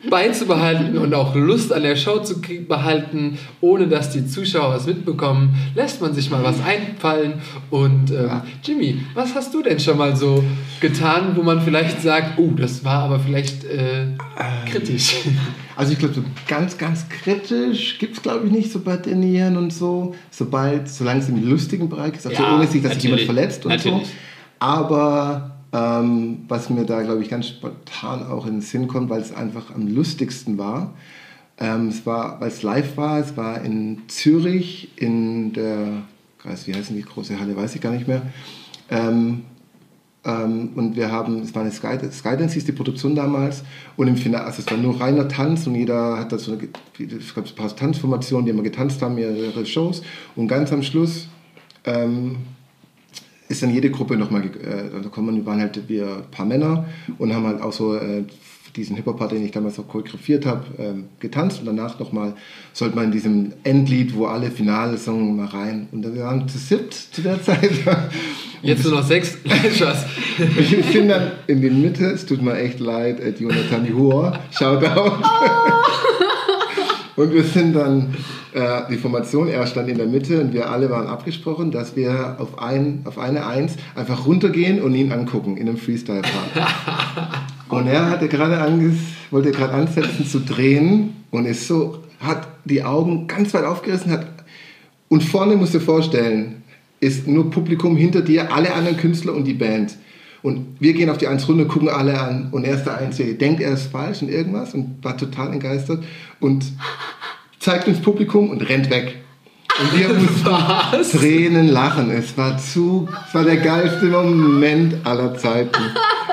Beizubehalten und auch Lust an der Show zu behalten, ohne dass die Zuschauer es mitbekommen, lässt man sich mal was einfallen. Und ähm, Jimmy, was hast du denn schon mal so getan, wo man vielleicht sagt, oh, das war aber vielleicht äh, kritisch? Also ich glaube, so ganz, ganz kritisch gibt es, glaube ich, nicht so bei Denieren und so. Sobald, solange es im lustigen Bereich ist, also Ja, ohne sich, dass sich jemand verletzt und Natürlich. so. Aber ähm, was mir da, glaube ich, ganz spontan auch in den Sinn kommt, weil es einfach am lustigsten war, ähm, es war, weil es live war, es war in Zürich, in der, weiß, wie heißt denn die? Große Halle, weiß ich gar nicht mehr. Ähm, ähm, und wir haben, es war eine Sky, Skydance hieß die Produktion damals. Und im Finale, also es war nur reiner Tanz und jeder hat da so eine, es gab ein paar Tanzformationen, die immer getanzt haben, mehrere Shows. Und ganz am Schluss ähm, ist dann jede Gruppe nochmal, äh, da kommen, wir waren halt wir ein paar Männer und haben halt auch so äh, diesen Hip-Hop-Part, den ich damals auch choreografiert habe, ähm, getanzt und danach nochmal sollte man in diesem Endlied, wo alle Finale Song mal rein und wir waren zu siebt zu der Zeit. Jetzt nur noch sechs. Wir sind dann in die Mitte, es tut mir echt leid, äh, Jonathan Hur, Shoutout. Und wir sind dann, äh, die Formation, er stand in der Mitte und wir alle waren abgesprochen, dass wir auf, ein, auf eine Eins einfach runtergehen und ihn angucken in einem Freestyle-Part. Und er hatte gerade wollte gerade ansetzen zu drehen und ist so, hat die Augen ganz weit aufgerissen, hat und vorne musst du dir vorstellen, ist nur Publikum hinter dir, alle anderen Künstler und die Band. Und wir gehen auf die Eins runter, gucken alle an und er ist der Einzige, denkt er ist falsch und irgendwas und war total entgeistert und zeigt ins Publikum und rennt weg. Und wir mussten? Tränen lachen. Es war zu, es war der geilste Moment aller Zeiten.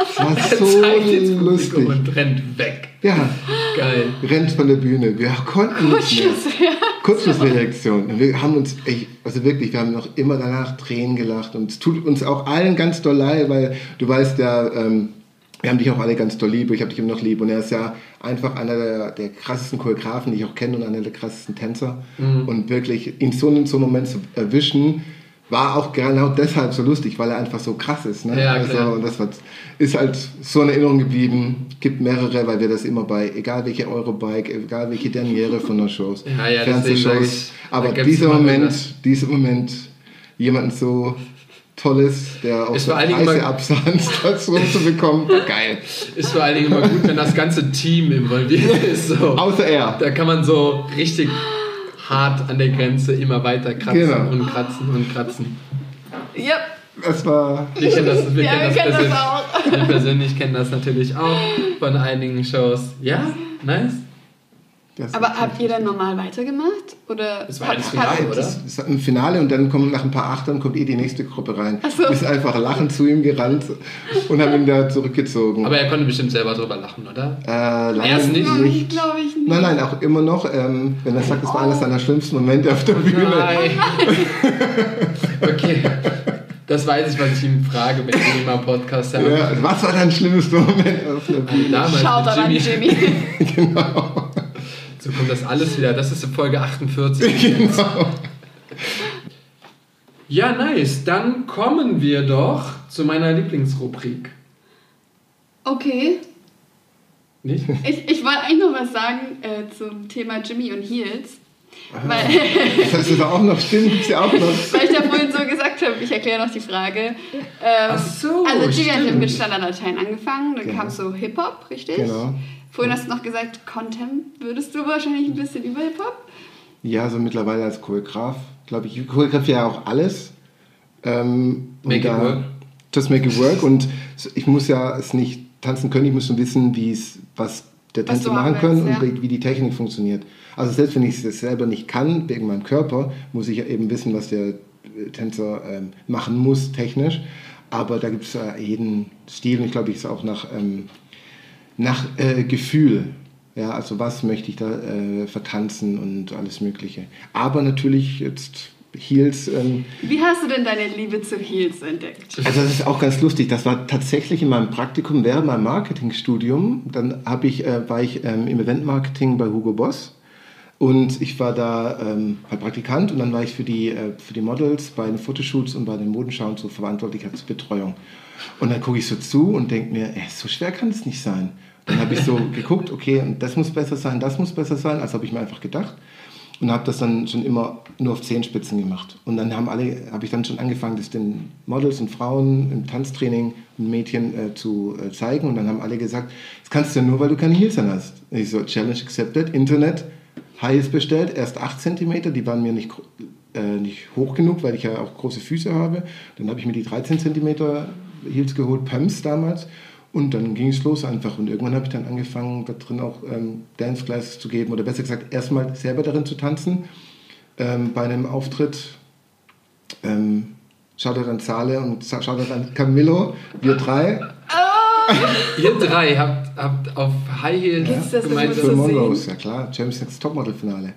Es war so Zeigt ins Publikum lustig. Und rennt weg. Ja, Geil. rennt von der Bühne. Wir konnten nicht mehr. Kurzschlussreaktion. Wir haben uns, echt, also wirklich, wir haben noch immer danach Tränen gelacht und es tut uns auch allen ganz doll leid, weil du weißt ja, ähm, wir haben dich auch alle ganz doll lieb, ich habe dich immer noch lieb und er ist ja einfach einer der, der krassesten Choreografen, die ich auch kenne und einer der krassesten Tänzer und wirklich in so einem so einem Moment zu erwischen, war auch genau deshalb so lustig, weil er einfach so krass ist. Ne? Ja, also, und das ist halt so in Erinnerung geblieben. Gibt mehrere, weil wir das immer bei, egal welche Eurobike, egal welche Derniere von der Shows, Ja, ja, da Aber dieser Moment, dieser Moment, jemanden so Tolles, der auch so mal- Absatz dazu zu bekommen, geil. Ist vor allen Dingen immer gut, wenn das ganze Team involviert ist. So. Außer er. Da kann man so richtig hart an der Grenze immer weiter kratzen Genau. und kratzen und kratzen. Ja, Das war Wir kennen das, wir ja kennen wir das, kennen das auch. Wir persönlich kennen das natürlich auch von einigen Shows. Ja, nice. Das Aber habt ihr dann normal weitergemacht? Oder Das war habt- das Finale, oder? Das ist im Finale und dann kommt nach ein paar Achtern kommt eh die nächste Gruppe rein. Ach so. Wir sind einfach lachend zu ihm gerannt und haben ihn da zurückgezogen. Aber er konnte bestimmt selber drüber lachen, oder? äh, leider Erst nicht. Nein, glaube ich nicht. Nein, nein, auch immer noch, ähm, wenn er sagt, das war eines seiner schlimmsten Momente auf der Bühne. Nein. okay. Das weiß ich, was ich ihm frage, wenn ich ihn mal im Podcast habe. Ja, was war dein schlimmster Moment auf der Bühne? Damals Schaut mit an Jimmy. Jimmy. genau. So kommt das alles wieder. Das ist Folge 48. genau. Ja, nice. Dann kommen wir doch zu meiner Lieblingsrubrik. Okay. Nicht? Ich, ich wollte eigentlich noch was sagen äh, zum Thema Jimmy und Heels. Weil, Das ist auch noch, stimmt, gibt's ja auch noch. weil ich da vorhin so gesagt habe, ich erkläre noch die Frage. Ähm, Ach so, Also Jimmy hat stimmt. mit Standardlatein angefangen, dann Genau. kam so Hip-Hop, richtig? Genau. Vorhin hast du noch gesagt, Content würdest du wahrscheinlich ein bisschen über Hip-Hop? Ja, so mittlerweile als Choreograf, glaube ich, ich choreografiere ja auch alles. Ähm, Make und it da- work. Just make it work. Und ich muss ja es nicht tanzen können, ich muss nur wissen, wie es, was der Tänzer du machen können willst, und ja. wie, wie die Technik funktioniert. Also selbst wenn ich es selber nicht kann, wegen meinem Körper, muss ich ja eben wissen, was der äh, Tänzer ähm, machen muss, technisch. Aber da gibt es äh, jeden Stil und ich glaube, ich ist auch nach, ähm, nach äh, Gefühl. Ja, also was möchte ich da äh, vertanzen und alles Mögliche. Aber natürlich jetzt Heels. Ähm, Wie hast du denn deine Liebe zu Heels entdeckt? also das ist auch ganz lustig. Das war tatsächlich in meinem Praktikum während meinem Marketingstudium. Dann habe ich, äh, war ich ähm, im Eventmarketing bei Hugo Boss und ich war da ähm, Praktikant und dann war ich für die, äh, für die Models bei den Fotoshoots und bei den Modenschauen so verantwortlich als Betreuung. Und dann gucke ich so zu und denke mir, ey, so schwer kann es nicht sein. Dann habe ich so geguckt, okay, das muss besser sein, das muss besser sein, als habe ich mir einfach gedacht und habe das dann schon immer nur auf Zehenspitzen gemacht. Und dann haben alle, habe ich dann schon angefangen, das den Models und Frauen im Tanztraining und Mädchen äh, zu äh, zeigen. Und dann haben alle gesagt, das kannst du ja nur, weil du keine Heels an hast. Und ich so, Challenge accepted, Internet, High Heels bestellt, erst 8 cm, die waren mir nicht, äh, nicht hoch genug, weil ich ja auch große Füße habe. Dann habe ich mir die 13 cm Heels geholt, Pumps damals. Und dann ging es los einfach. Und irgendwann habe ich dann angefangen, da drin auch ähm, Dance Classes zu geben. Oder besser gesagt, erstmal selber darin zu tanzen. Ähm, bei einem Auftritt. Ähm, Shoutout an Zale und Shoutout an Camillo. Wir drei. Ihr drei habt, habt auf High Heels gemeint. irgendwo Für zu Monrose, ja klar. Champions Next Topmodel-Finale.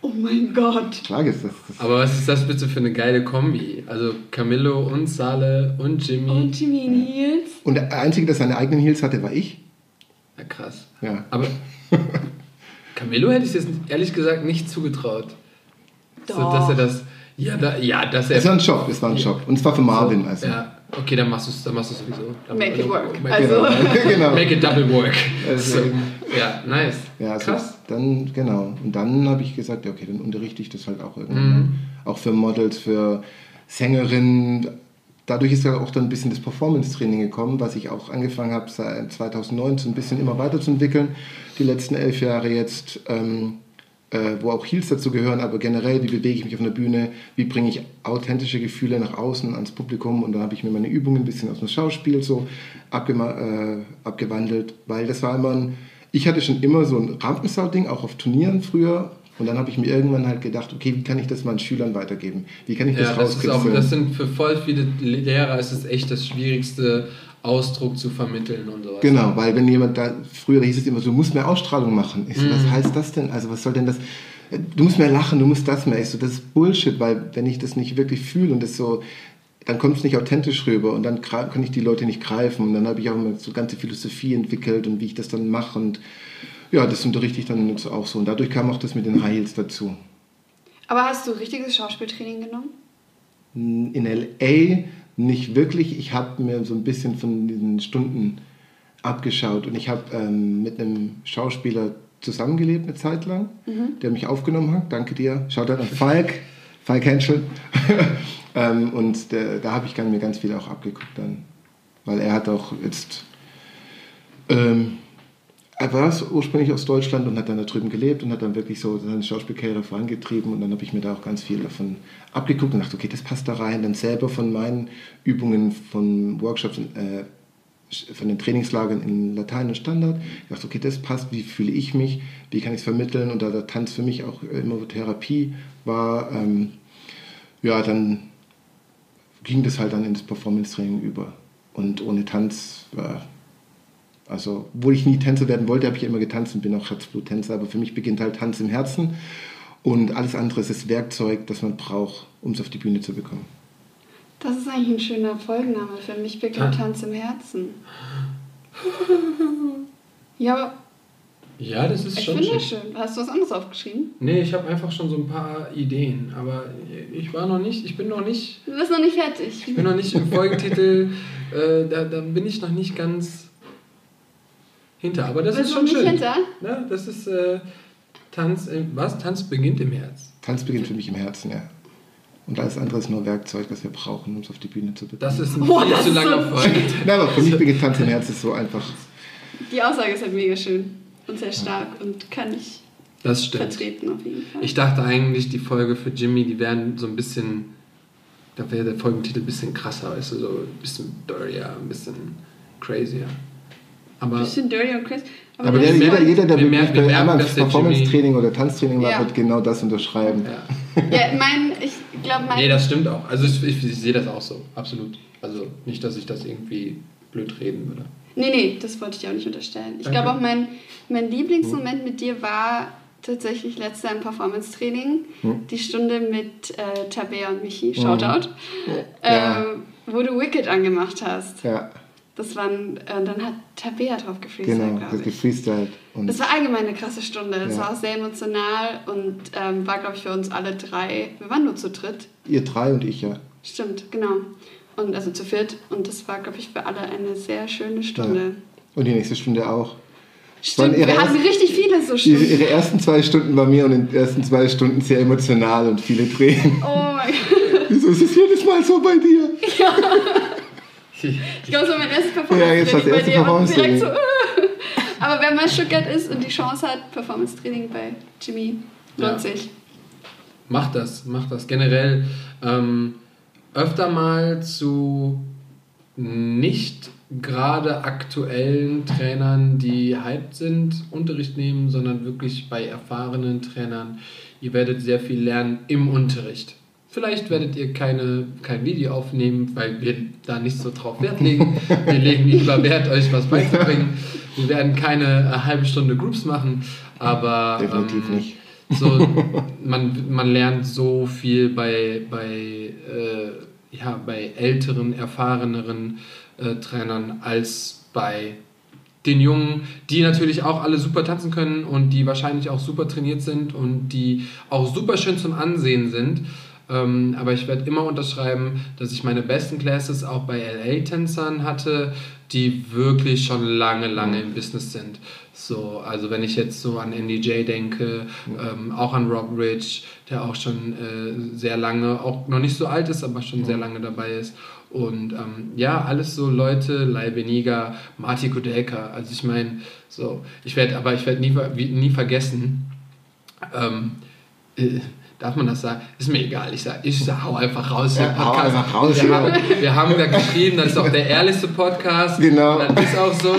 Oh mein Gott. Klar ist das. das Aber was ist das bitte für eine geile Kombi? Also Camillo und Sale und Jimmy. Und Jimmy in Heels. und der Einzige, der seine eigenen Heels hatte, war ich. Ja, krass. Ja. Aber Camillo hätte ich es jetzt ehrlich gesagt nicht zugetraut. So, Doch. dass er das. Ja, da, ja dass er. Es war ein Job, es war ein Job. Und es war für Marvin. Also. Ja, okay, dann machst du es dann machst du's sowieso. Dann- Make it work. Make, Also- genau. make it double work. Also- So, ja, nice. Ja, also Krass. Dann, genau. Und dann habe ich gesagt, ja, okay, dann unterrichte ich das halt auch irgendwann. Mhm. Auch für Models, für Sängerinnen. Dadurch ist ja auch dann ein bisschen das Performance-Training gekommen, was ich auch angefangen habe, seit 2019 ein bisschen immer weiterzuentwickeln. Die letzten elf Jahre jetzt, ähm, äh, wo auch Heels dazu gehören, aber generell, wie bewege ich mich auf einer Bühne, wie bringe ich authentische Gefühle nach außen ans Publikum? Und dann habe ich mir meine Übungen ein bisschen aus dem Schauspiel so abgema äh, abgewandelt, weil das war immer ein, ich hatte schon immer so ein Rampensau-Ding, auch auf Turnieren früher. Und dann habe ich mir irgendwann halt gedacht, okay, wie kann ich das meinen Schülern weitergeben? Wie kann ich das Ja, das ist auch, das sind für voll viele Lehrer ist es echt das schwierigste, Ausdruck zu vermitteln und sowas. Genau, weil wenn jemand da, früher hieß es immer so, du musst mehr Ausstrahlung machen. Ich so, Mhm. was heißt das denn? Also was soll denn das? Du musst mehr lachen, du musst das mehr. Ich so, das ist Bullshit, weil wenn ich das nicht wirklich fühle und das so, dann kommt es nicht authentisch rüber und dann kann ich die Leute nicht greifen. Und dann habe ich auch immer so ganze Philosophie entwickelt und wie ich das dann mache und ja, das unterrichte ich dann auch so. Und dadurch kam auch das mit den High Heels dazu. Aber hast du richtiges Schauspieltraining genommen? In LA nicht wirklich. Ich habe mir so ein bisschen von diesen Stunden abgeschaut und ich habe ähm, mit einem Schauspieler zusammengelebt eine Zeit lang, der mich aufgenommen hat. Danke dir. Schaut an Falk, Falk Henschel. ähm, und der, da habe ich mir ganz viel auch abgeguckt dann, weil er hat auch jetzt ähm, er war ursprünglich aus Deutschland und hat dann da drüben gelebt und hat dann wirklich so seine Schauspielkarriere vorangetrieben und dann habe ich mir da auch ganz viel davon abgeguckt und dachte, okay, das passt da rein. Dann selber von meinen Übungen, von Workshops, äh, von den Trainingslagern in Latein und Standard. Ich dachte, okay, das passt, wie fühle ich mich, wie kann ich es vermitteln und da der Tanz für mich auch immer Therapie war, ähm, ja, dann ging das halt dann ins Performance-Training über. Und ohne Tanz war also, obwohl ich nie Tänzer werden wollte, habe ich immer getanzt und bin auch Herzblut-Tänzer. Aber für mich beginnt halt Tanz im Herzen. Und alles andere ist das Werkzeug, das man braucht, um es auf die Bühne zu bekommen. Das ist eigentlich ein schöner Folgenname für mich, beginnt. Tanz im Herzen. Ja, Ja, das ist ich schon finde schön. das schön. Hast du was anderes aufgeschrieben? Nee, ich habe einfach schon so ein paar Ideen, aber ich war noch nicht, ich bin noch nicht, Du bist noch nicht fertig. ich bin noch nicht im Folgentitel, äh, da, da bin ich noch nicht ganz hinter, aber das bist ist schon nicht schön. hinter? Ja, das ist äh, Tanz, im, was? Tanz beginnt im Herz. Tanz beginnt für mich im Herzen, ja. Und alles andere ist nur Werkzeug, das wir brauchen, um es auf die Bühne zu bekommen. Das ist ein Boah, viel das zu ist langer so- Folgentitel. Nein, aber für mich beginnt Tanz im Herzen so einfach. Die Aussage ist halt mega schön und sehr stark und kann ich Das stimmt. vertreten auf jeden Fall. Ich dachte eigentlich, die Folge für Jimmy, die wären so ein bisschen da wäre der Folgentitel ein bisschen krasser, weißt du, so ein bisschen dirtier, ein bisschen crazier. Aber Bisschen dirty und crazy. Aber ist jeder, jeder, der wir bei der Performance-Training oder Tanztraining war, Ja. wird genau das unterschreiben. ja. Ja, mein, ich glaube, mein. Nee, das stimmt auch. Also ich, ich, ich sehe das auch so, absolut. Also nicht, dass ich das irgendwie blöd reden würde. Nee, nee, das wollte ich dir auch nicht unterstellen. Ich glaube auch, mein, mein Lieblingsmoment mit dir war tatsächlich letztes Jahr im Performance-Training. Hm. Die Stunde mit äh, Tabea und Michi, Shoutout. Ja. Ähm, wo du Wicked angemacht hast. Ja, Das waren, äh, dann hat Tabea drauf gefreestylt, genau, das ich. gefreestylt. Und Das war allgemein eine krasse Stunde. Es Ja. war auch sehr emotional und ähm, war, glaube ich, für uns alle drei. Wir waren nur zu dritt. ihr drei und ich ja. Stimmt, genau. Und also zu viert. Und das war, glaube ich, für alle eine sehr schöne Stunde. Und die nächste Stunde auch. Stimmt, ihre wir hatten ersten- richtig viele so Ihre, Stunden. ihre ersten zwei Stunden bei mir und in den ersten zwei Stunden sehr emotional und viele Tränen. Oh mein Gott. Wieso ist es jedes Mal so bei dir? Ich glaube, es war mein erstes Performance. Ja, jetzt das bei erste Performance-Training. so. äh. Aber wer mal Stuttgart ist und die Chance hat, Performance-Training bei Jimmy, lohnt Ja. sich. Mach das, mach das. Generell ähm, öfter mal zu nicht gerade aktuellen Trainern, die hyped sind, Unterricht nehmen, sondern wirklich bei erfahrenen Trainern. Ihr werdet sehr viel lernen im Unterricht. Vielleicht werdet ihr keine, kein Video aufnehmen, weil wir da nicht so drauf Wert legen. Wir legen lieber Wert, euch was beizubringen. Wir werden keine äh, halbe Stunde Groups machen, aber Definitiv ähm, nicht. so, man, man lernt so viel bei, bei, äh, ja, bei älteren, erfahreneren äh, Trainern als bei den Jungen, die natürlich auch alle super tanzen können und die wahrscheinlich auch super trainiert sind und die auch super schön zum Ansehen sind. Ähm, aber ich werde immer unterschreiben, dass ich meine besten Classes auch bei LA-Tänzern hatte, die wirklich schon lange, lange im Business sind. So, also wenn ich jetzt so an NDJ denke, ähm, auch an Rob Rich, der auch schon äh, sehr lange, auch noch nicht so alt ist, aber schon sehr lange dabei ist. Und ähm, ja, alles so Leute, Lai Beniga, Marty Kudelka. Also ich meine, so, ich werde, aber ich werde nie, nie vergessen, ähm, äh, darf man das sagen? Ist mir egal, ich ich sag, hau einfach raus. Ja, hau einfach raus, wir, ja. haben, wir haben da geschrieben, das ist auch der ehrlichste Podcast. Genau. Und das ist auch so.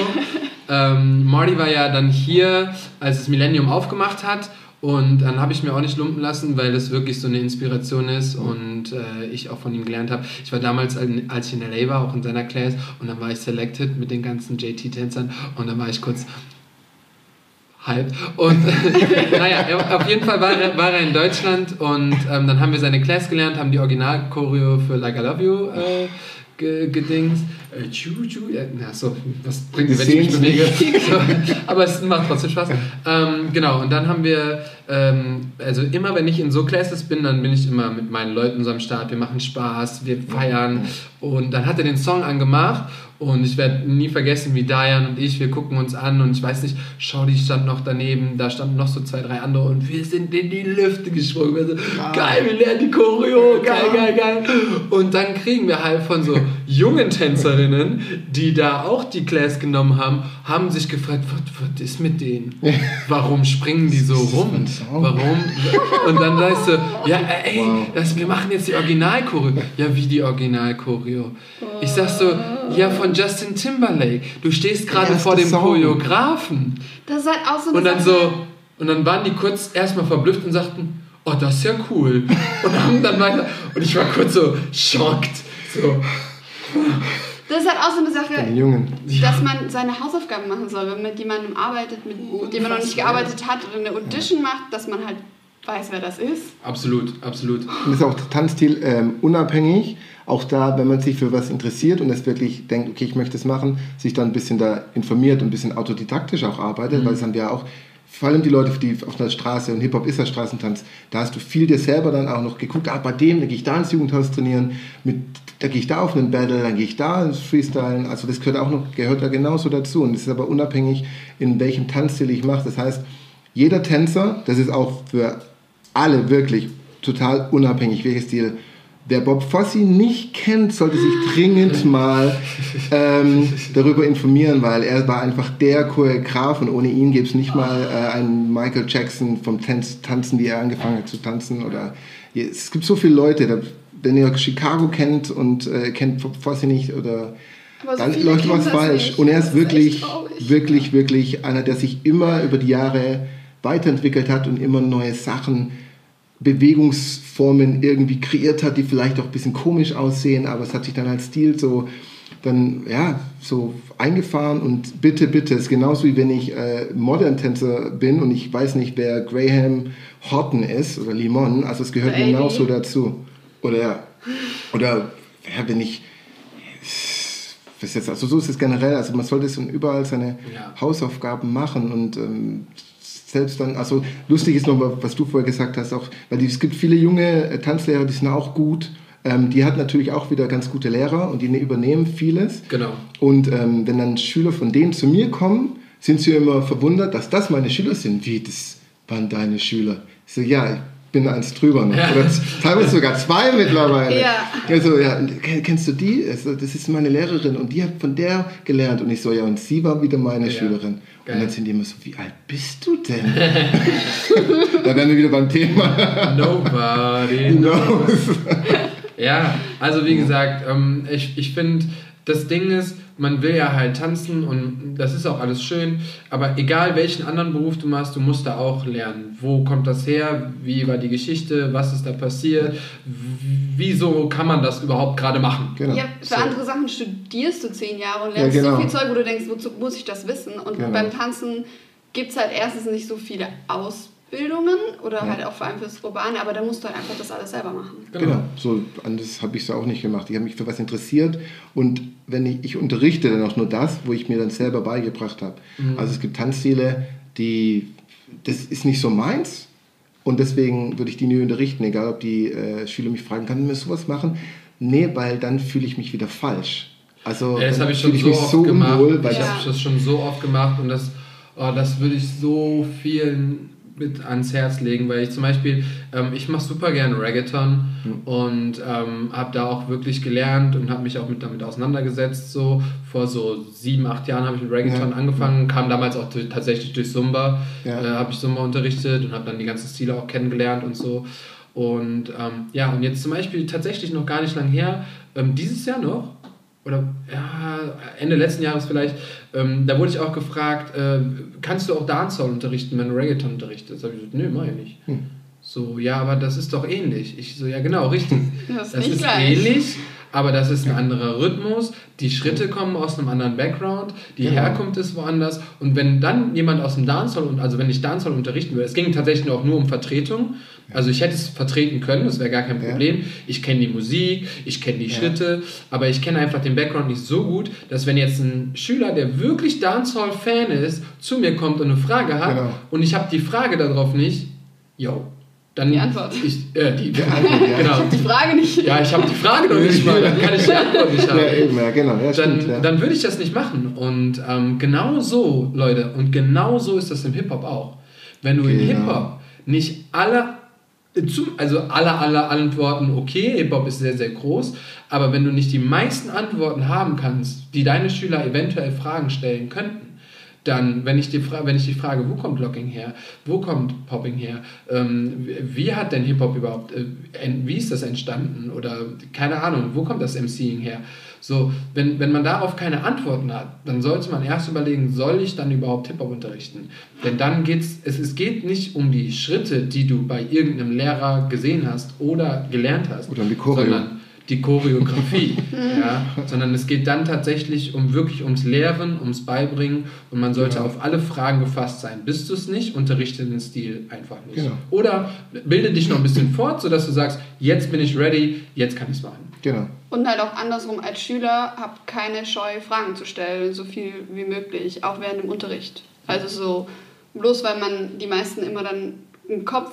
Ähm, Marty war ja dann hier, als es Millennium aufgemacht hat. Und dann habe ich mir auch nicht lumpen lassen, weil das wirklich so eine Inspiration ist und äh, ich auch von ihm gelernt habe. Ich war damals, al- als ich in LA war, auch in seiner Class und dann war ich selected mit den ganzen JT-Tänzern und dann war ich kurz halb. Und naja, auf jeden Fall war er, war er in Deutschland und ähm, dann haben wir seine Class gelernt, haben die Original-Choreo für Like I Love You äh, ge- gedings. Äh, tschu, tschu, ja, na, so, was bringt Wir wenn ich mich bewege? So, aber es macht trotzdem Spaß. Ähm, genau, und dann haben wir, ähm, also immer wenn ich in so Classes bin, dann bin ich immer mit meinen Leuten so am Start. Wir machen Spaß, wir feiern. Und dann hat er den Song angemacht und ich werde nie vergessen, wie Diane und ich, wir gucken uns an und ich weiß nicht, schau, die stand noch daneben, da standen noch so zwei, drei andere und wir sind in die Lüfte gesprungen. Wir so, geil, wir lernen die Choreo, geil, geil, geil. Und dann kriegen wir halt von so jungen Tänzerinnen, die da auch die Class genommen haben, haben sich gefragt, was, was ist mit denen? Warum springen die so rum? Warum? Und dann sagst du, ja, ey, das, wir machen jetzt die Original-Choreo. Ja, wie die Original-Choreo? Ich sag so, ja, von Justin Timberlake. Du stehst gerade vor dem Song. Choreografen. Das ist halt auch so eine Und dann Sache. so, und dann waren die kurz erstmal verblüfft und sagten, oh, das ist ja cool. Und haben dann weiter, und ich war kurz so schockt. So, Das ist halt auch so eine Sache, Jungen. dass man seine Hausaufgaben machen soll, wenn man mit jemandem arbeitet, mit dem man noch nicht gearbeitet hat oder eine Audition macht, dass man halt weiß, wer das ist. absolut, absolut. Und ist auch Tanzstil ähm, unabhängig. Auch da, wenn man sich für was interessiert und es wirklich denkt, okay, ich möchte es machen, sich dann ein bisschen da informiert und ein bisschen autodidaktisch auch arbeitet, weil es haben wir auch, vor allem die Leute, die auf der Straße, und Hip-Hop ist ja Straßentanz, da hast du viel dir selber dann auch noch geguckt, ah, bei dem, da gehe ich da ins Jugendhaus trainieren, mit, da gehe ich da auf einen Battle, dann gehe ich da ins Freestylen, also das gehört auch noch, gehört da genauso dazu und es ist aber unabhängig, in welchem Tanzstil ich mache. Das heißt, jeder Tänzer, das ist auch für alle wirklich total unabhängig, welches Stil. Wer Bob Fosse nicht kennt, sollte sich dringend mal ähm, darüber informieren, weil er war einfach der Choreograf und ohne ihn gäbe es nicht mal äh, einen Michael Jackson vom Tanz, Tanzen, wie er angefangen hat zu tanzen. Oder es gibt so viele Leute, da wenn ihr Chicago kennt und äh, kennt Fossi nicht oder so dann läuft was falsch. nicht. Und er ist ist wirklich, traurig. wirklich, wirklich einer, der sich immer über die Jahre weiterentwickelt hat und immer neue Sachen, Bewegungsformen irgendwie kreiert hat, die vielleicht auch ein bisschen komisch aussehen, aber es hat sich dann als Stil so dann ja so eingefahren und bitte bitte ist genauso wie wenn ich äh, Modern Tänzer bin und ich weiß nicht wer Graham Horton ist oder Limon also es gehört Amy. genauso dazu oder oder ja, wenn ich was jetzt, also so ist es generell, also man sollte schon überall seine Ja. Hausaufgaben machen und ähm, selbst dann, also lustig ist nochmal, was du vorher gesagt hast, auch, weil die, es gibt viele junge äh, Tanzlehrer, die sind auch gut, ähm, die hat natürlich auch wieder ganz gute Lehrer und die ne- übernehmen vieles. Genau. Und ähm, wenn dann Schüler von denen zu mir kommen, sind sie immer verwundert, dass das meine Schüler sind. Wie, das waren deine Schüler? Ich so, ja, bin eins drüber noch. Ja. Oder teilweise sogar zwei mittlerweile. Ja. Also, ja, kennst du die? Also, das ist meine Lehrerin und die hat von der gelernt. Und ich so, ja, und sie war wieder meine Ja. Schülerin. Geil. Und dann sind die immer so, wie alt bist du denn? da wären wir wieder beim Thema. Nobody knows? Ja, also wie gesagt, ähm, ich, ich finde, das Ding ist, man will ja halt tanzen und das ist auch alles schön, aber egal welchen anderen Beruf du machst, du musst da auch lernen. Wo kommt das her? Wie war die Geschichte? Was ist da passiert? Wieso kann man das überhaupt gerade machen? Genau. Ja, für So. andere Sachen studierst du zehn Jahre und lernst Ja, genau. so viel Zeug, wo du denkst, wozu muss ich das wissen? Und Genau. beim Tanzen gibt es halt erstens nicht so viele Ausbildungen oder Ja. halt auch vor allem fürs Urbane, aber dann musst du halt einfach das alles selber machen. Genau. So, anders habe ich es auch nicht gemacht. Ich habe mich für was interessiert und wenn ich, ich unterrichte dann auch nur das, wo ich mir dann selber beigebracht habe. Also es gibt Tanzstile, die, das ist nicht so meins und deswegen würde ich die nie unterrichten, egal ob die äh, Schüler mich fragen, kann man sowas machen? Nee, weil dann fühle ich mich wieder falsch. Also Ja, das habe ich schon fühle so mich oft so gemacht. unwohl, weil ich Ja. habe das schon so oft gemacht und das, oh, das würde ich so vielen mit ans Herz legen, weil ich zum Beispiel, ähm, ich mache super gerne Reggaeton und ähm, habe da auch wirklich gelernt und habe mich auch mit, damit auseinandergesetzt. So vor so sieben, acht Jahren habe ich mit Reggaeton Ja. angefangen, kam damals auch durch, tatsächlich durch Zumba, Ja. äh, habe ich Zumba unterrichtet und habe dann die ganzen Stile auch kennengelernt und so. Und ähm, ja, und jetzt zum Beispiel tatsächlich noch gar nicht lang her, ähm, dieses Jahr noch, oder ja, Ende letzten Jahres vielleicht, ähm, da wurde ich auch gefragt, äh, kannst du auch Dancehall unterrichten, wenn du Reggaeton unterrichtest? Da habe ich gesagt, nö, mach ich nicht. Hm. So, ja, aber das ist doch ähnlich. Ich so, ja genau, richtig. Das ist Das ist gleich. ähnlich, aber das ist ein anderer Rhythmus. Die Schritte kommen aus einem anderen Background, die Genau. Herkunft ist woanders. Und wenn dann jemand aus dem Dancehall, und also wenn ich Dancehall unterrichten würde, es ging tatsächlich auch nur um Vertretung. Also ich hätte es vertreten können, das wäre gar kein Ja. Problem. Ich kenne die Musik, ich kenne die Ja. Schritte, aber ich kenne einfach den Background nicht so gut, dass wenn jetzt ein Schüler, der wirklich Dancehall-Fan ist, zu mir kommt und eine Frage hat Genau. und ich habe die Frage darauf nicht, yo, dann Die Antwort. Ich, äh, die, Die Antwort, ja. genau. Die Frage nicht. Ja, ich habe die Frage noch nicht mal, dann kann ich die Antwort nicht haben. Ja, eben, ja, genau. Ja, Dann, stimmt, ja. dann würde ich das nicht machen. Und ähm, genau so, Leute, und genau so ist das im Hip-Hop auch. Wenn du in Genau. Hip-Hop nicht alle, also alle, alle Antworten, okay, Hip-Hop ist sehr, sehr groß, aber wenn du nicht die meisten Antworten haben kannst, die deine Schüler eventuell Fragen stellen könnten, dann, wenn ich, die wenn ich die frage, wo kommt Locking her, wo kommt Popping her, ähm, wie hat denn Hip-Hop überhaupt, äh, wie ist das entstanden? Oder keine Ahnung, wo kommt das MCing her? So, wenn, wenn man darauf keine Antworten hat, dann sollte man erst überlegen, soll ich dann überhaupt Hip-Hop unterrichten? Denn dann geht's, es, es geht nicht um die Schritte, die du bei irgendeinem Lehrer gesehen hast oder gelernt hast, Oder um die Choreo. sondern die Choreografie, ja, sondern es geht dann tatsächlich um wirklich ums Lehren, ums Beibringen und man sollte Genau. auf alle Fragen gefasst sein. Bist du es nicht, unterrichte den Stil einfach nicht. Genau. Oder bilde dich noch ein bisschen fort, sodass du sagst, jetzt bin ich ready, jetzt kann ich es machen. Genau. Und halt auch andersrum, als Schüler habt keine Scheu, Fragen zu stellen, so viel wie möglich, auch während dem Unterricht. Also so, bloß weil man die meisten immer dann im Kopf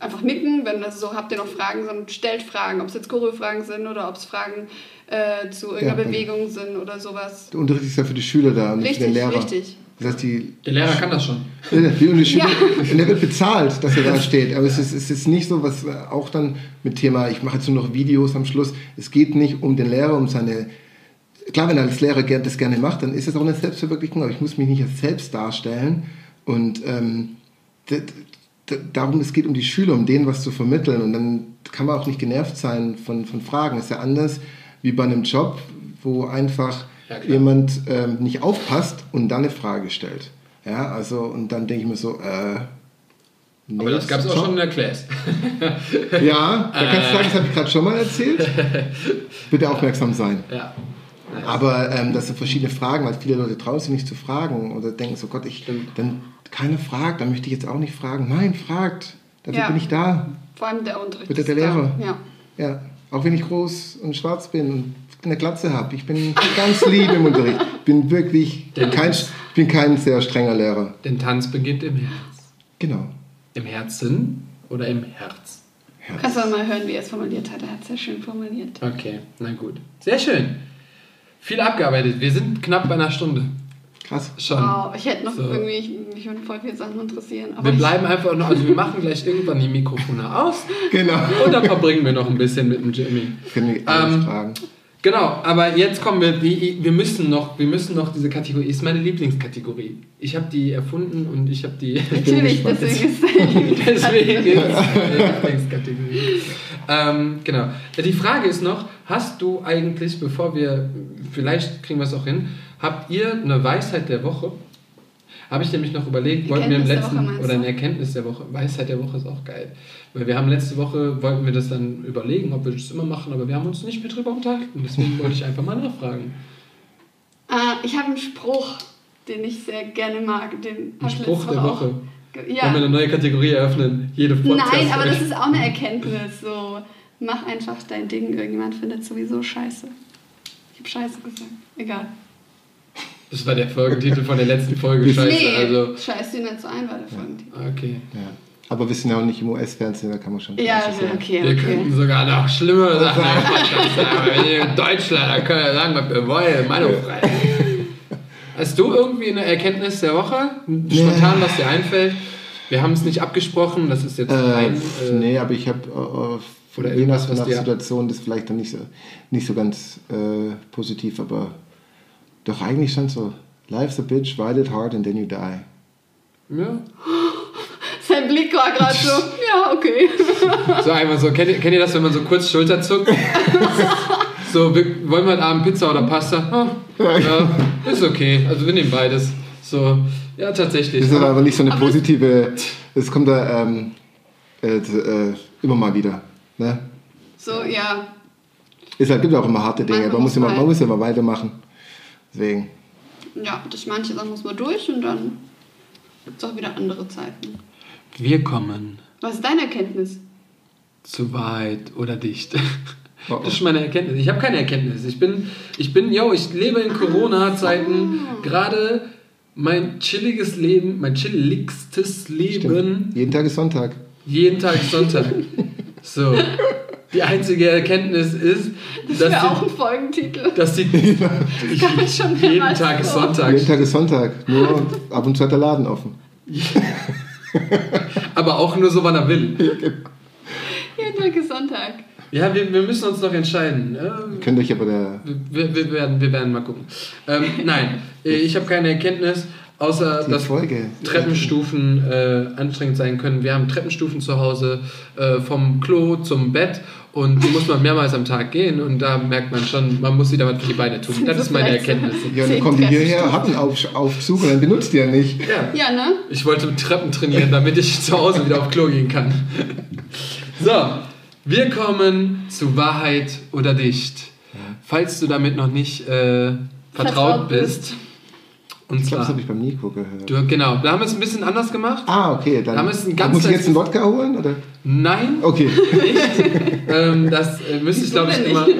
einfach nicken, wenn das so, habt ihr noch Fragen, sondern stellt Fragen, ob es jetzt Choreo-Fragen sind oder ob es Fragen äh, zu irgendeiner Ja, Bewegung sind oder sowas. Der Unterricht ist ja für die Schüler da nicht für den Richtig, Lehrer. richtig. Das heißt, die, Der Lehrer kann das schon. die, Schüler, Ja. der wird bezahlt, dass er da steht. Aber es ist, es ist nicht so, was auch dann mit Thema, ich mache jetzt nur noch Videos am Schluss. Es geht nicht um den Lehrer, um seine. Klar, wenn er als Lehrer das gerne macht, dann ist es auch eine Selbstverwirklichung, aber ich muss mich nicht als selbst darstellen. Und ähm, darum, es geht um die Schüler, um denen was zu vermitteln. Und dann kann man auch nicht genervt sein von, von Fragen. ist ja anders wie bei einem Job, wo einfach Ja, jemand ähm, nicht aufpasst und dann eine Frage stellt. Ja, also, und dann denke ich mir so, äh, nee, Aber das gab es auch schon in der Class. Ja, da kannst Äh. du sagen, das habe ich gerade schon mal erzählt. Bitte aufmerksam sein. ja. Aber ähm, das sind verschiedene Fragen, weil viele Leute trauen sich nicht zu fragen oder denken so, Gott, ich, Stimmt. dann keiner fragt, dann möchte ich jetzt auch nicht fragen. Nein, fragt. Dafür Ja. bin ich da. Vor allem der Unterricht. Bitte der. Lehrer. Ja. Ja, auch wenn ich groß und schwarz bin und eine Glatze habe. Ich bin ganz lieb im Unterricht. Bin wirklich kein, ich bin kein sehr strenger Lehrer. Den Tanz beginnt im Herz. Genau. Im Herzen oder im Herz? Herz. Kannst du mal hören, wie er es formuliert hat. Er hat es sehr schön formuliert. Okay, na gut. Sehr schön. Viel abgearbeitet. Wir sind knapp bei einer Stunde. Krass. Schon. Wow, ich hätte noch So. irgendwie, ich, mich würden voll viele Sachen interessieren. Aber Wir ich- bleiben einfach noch, also wir machen gleich irgendwann die Mikrofone aus Genau. und dann verbringen wir noch ein bisschen mit dem Jimmy. Können wir alles Ähm, fragen. Genau, aber jetzt kommen wir, wir müssen noch, wir müssen noch diese Kategorie, ist meine Lieblingskategorie. Ich habe die erfunden und ich habe die, Natürlich, deswegen ist er deswegen ist es meine Lieblingskategorie. Ähm, genau. Die Frage ist noch, hast du eigentlich, bevor wir, vielleicht kriegen wir es auch hin, habt ihr eine Weisheit der Woche? Habe ich nämlich noch überlegt, wollten wir im letzten, oder eine Erkenntnis der Woche, Weisheit der Woche ist auch geil. Weil wir haben letzte Woche, wollten wir das dann überlegen, ob wir das immer machen, aber wir haben uns nicht mehr drüber unterhalten. Deswegen wollte ich einfach mal nachfragen. Äh, ich habe einen Spruch, den ich sehr gerne mag. Den Ein Spruch der Woche. ge- Wollen wir eine Ja. neue Kategorie eröffnen? Jede Podcast Nein, aber das ist auch eine Erkenntnis. So, mach einfach dein Ding. Irgendjemand findet sowieso scheiße. Ich habe scheiße gesagt. Egal. Das war der Folgentitel von der letzten Folge. Scheiße, nee, also. scheiß dir nicht so ein, war der Folgentitel. Okay. Ja. Aber wir sind ja auch nicht im US-Fernsehen, da kann man schon. Ja, sagen. okay, Wir okay. könnten sogar noch schlimmere Sachen sagen. In Deutschland, dann können wir sagen, was wir wollen. Meinung frei. Hast du irgendwie eine Erkenntnis der Woche? Spontan, was dir einfällt? Wir haben es nicht abgesprochen, das ist jetzt Äh, rein. Äh, nee, aber ich habe äh, Oder je irgendwas, nach, was nach dir- Situation das vielleicht dann nicht so, nicht so ganz äh, positiv, aber doch eigentlich schon so. Life's a bitch, ride it hard and then you die. ja. Sein Blick war gerade so, ja, okay. So einmal so, kennt ihr, kennt ihr das, wenn man so kurz Schulter zuckt? so, wir, wollen wir heute Abend Pizza oder Pasta? Ah, ja, ist okay. Also wir nehmen beides. So, ja, tatsächlich. Das ist aber nicht so eine positive. Es kommt da ähm, äh, äh, immer mal wieder. Ne? So, ja. Es halt, gibt auch immer harte Dinge, man muss, muss immer, man- man muss immer weitermachen. Deswegen. Ja, durch manche Sachen muss man durch und dann gibt es auch wieder andere Zeiten. Wir kommen Was ist deine Erkenntnis? zu weit oder dicht. Oh, oh. Das ist meine Erkenntnis. Ich habe keine Erkenntnis. Ich bin, ich bin, yo, ich lebe in Corona-Zeiten gerade mein chilliges Leben, mein chilligstes Leben. Stimmt. Jeden Tag ist Sonntag. Jeden Tag Sonntag. So. Die einzige Erkenntnis ist, Das dass wäre auch die, ein Folgentitel. dass die ich, kann ich schon jeden Tag ist so. Sonntag. Jeden Tag ist Sonntag. Nur ab und zu hat der Laden offen. Aber auch nur so, wann er will. Jeden Tag ist Sonntag. Ja, wir, wir müssen uns noch entscheiden. Äh, Könnt euch aber der. Wir, wir, werden, wir werden mal gucken. Ähm, nein, äh, ich habe keine Erkenntnis, außer Die dass Folge. Treppenstufen äh, anstrengend sein können. Wir haben Treppenstufen zu Hause, äh, vom Klo zum Bett und die muss man mehrmals am Tag gehen und da merkt man schon, man muss wieder was für die Beine tun. Das ist meine Erkenntnis. Ja, dann kommen die hierher, hat einen Auf Aufzug und dann benutzt die ja nicht. Ja. Ja, ne? Ich wollte Treppen trainieren, damit ich zu Hause wieder auf Klo gehen kann. So, wir kommen zu Wahrheit oder Dicht. Falls du damit noch nicht äh, vertraut Vertraut bist. Und Ich glaube, das habe ich beim Nico gehört. du, genau, wir haben es ein bisschen anders gemacht. Ah, okay. Dann, Da haben wir es ein ganz muss ich jetzt einen Wodka holen? Oder? Nein, Okay. ähm, das äh, müsste ich glaube ich immer.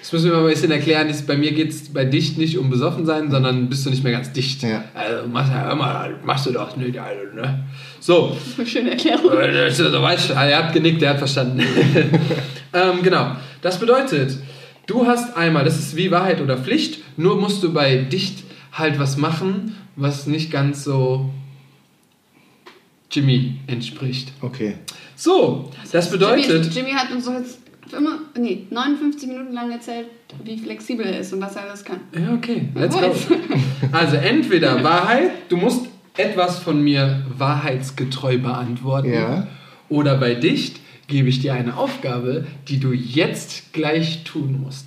Das müssen wir mal ein bisschen erklären. Das, bei mir geht es bei dicht nicht um besoffen sein, sondern bist du nicht mehr ganz dicht. Ja. Also machst, ja immer, machst du doch nicht. Also, ne? So, Das ist eine schöne Erklärung. Äh, du weißt, er hat genickt, er hat verstanden. ähm, genau. Das bedeutet, du hast einmal, das ist wie Wahrheit oder Pflicht, nur musst du bei dicht halt was machen, was nicht ganz so Jimmy entspricht. Okay. So, das bedeutet, Jimmy, Jimmy hat uns doch jetzt immer, nee, 59 Minuten lang erzählt, wie flexibel er ist und was er alles kann. Ja, okay, let's go. Also entweder Wahrheit, du musst etwas von mir wahrheitsgetreu beantworten. Ja. Oder bei dicht gebe ich dir eine Aufgabe, die du jetzt gleich tun musst.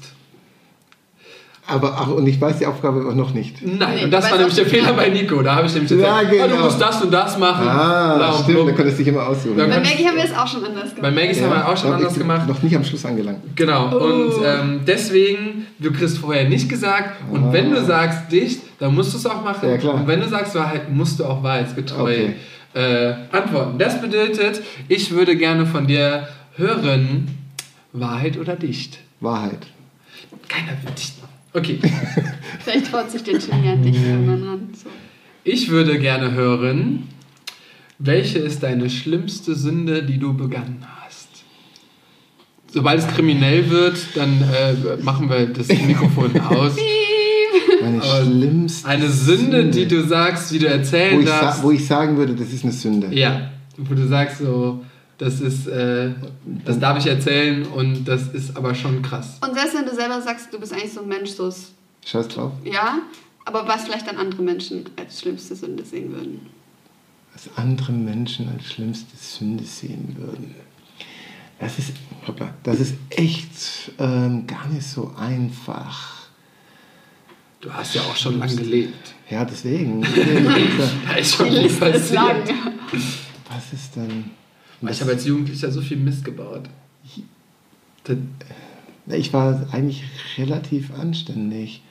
Aber ach, und ich weiß die Aufgabe auch noch nicht. Nein, Nee, und das war nämlich der Fehler nicht. bei Nico. Da habe ich nämlich Ja, gesagt, ah, du genau. musst das und das machen. Bla Ah, und stimmt, blub. da konntest du dich immer aussuchen. Bei Maggie haben wir es auch schon anders gemacht. Bei Maggies haben wir auch schon anders gemacht. Noch nicht am Schluss angelangt. Genau, Oh. und ähm, deswegen, du kriegst vorher nicht gesagt, und Ah. wenn du sagst dicht, dann musst du es auch machen. Ja, klar. Und wenn du sagst Wahrheit, musst du auch wahrheitsgetreu Okay. Äh, antworten. Das bedeutet, ich würde gerne von dir hören, Wahrheit oder dicht. Wahrheit. Keiner will dicht machen. Okay, Vielleicht traut sich der Jimmy an dich irgendwann ran. So. ich würde gerne hören, welche ist deine schlimmste Sünde, die du begangen hast? Sobald es kriminell wird, dann äh, machen wir das Mikrofon aus. Meine schlimmste Eine Sünde, die du sagst, die du wo erzählen ich, sa darfst. wo ich sagen würde, das ist eine Sünde. ja, wo du sagst so, das ist, äh, das darf ich erzählen und das ist aber schon krass. Und selbst wenn du selber sagst, du bist eigentlich so ein Mensch, so ist, Scheiß drauf. ja, aber was vielleicht dann andere Menschen als schlimmste Sünde sehen würden. Was andere Menschen als schlimmste Sünde sehen würden. Das ist, hoppla, das ist echt ähm, gar nicht so einfach. Du hast ja auch schon lange gelebt. Ja, deswegen. Da ist schon viel lang. passiert. Was ist denn? Ich habe als Jugendlicher so viel Mist gebaut. Ich war eigentlich relativ anständig.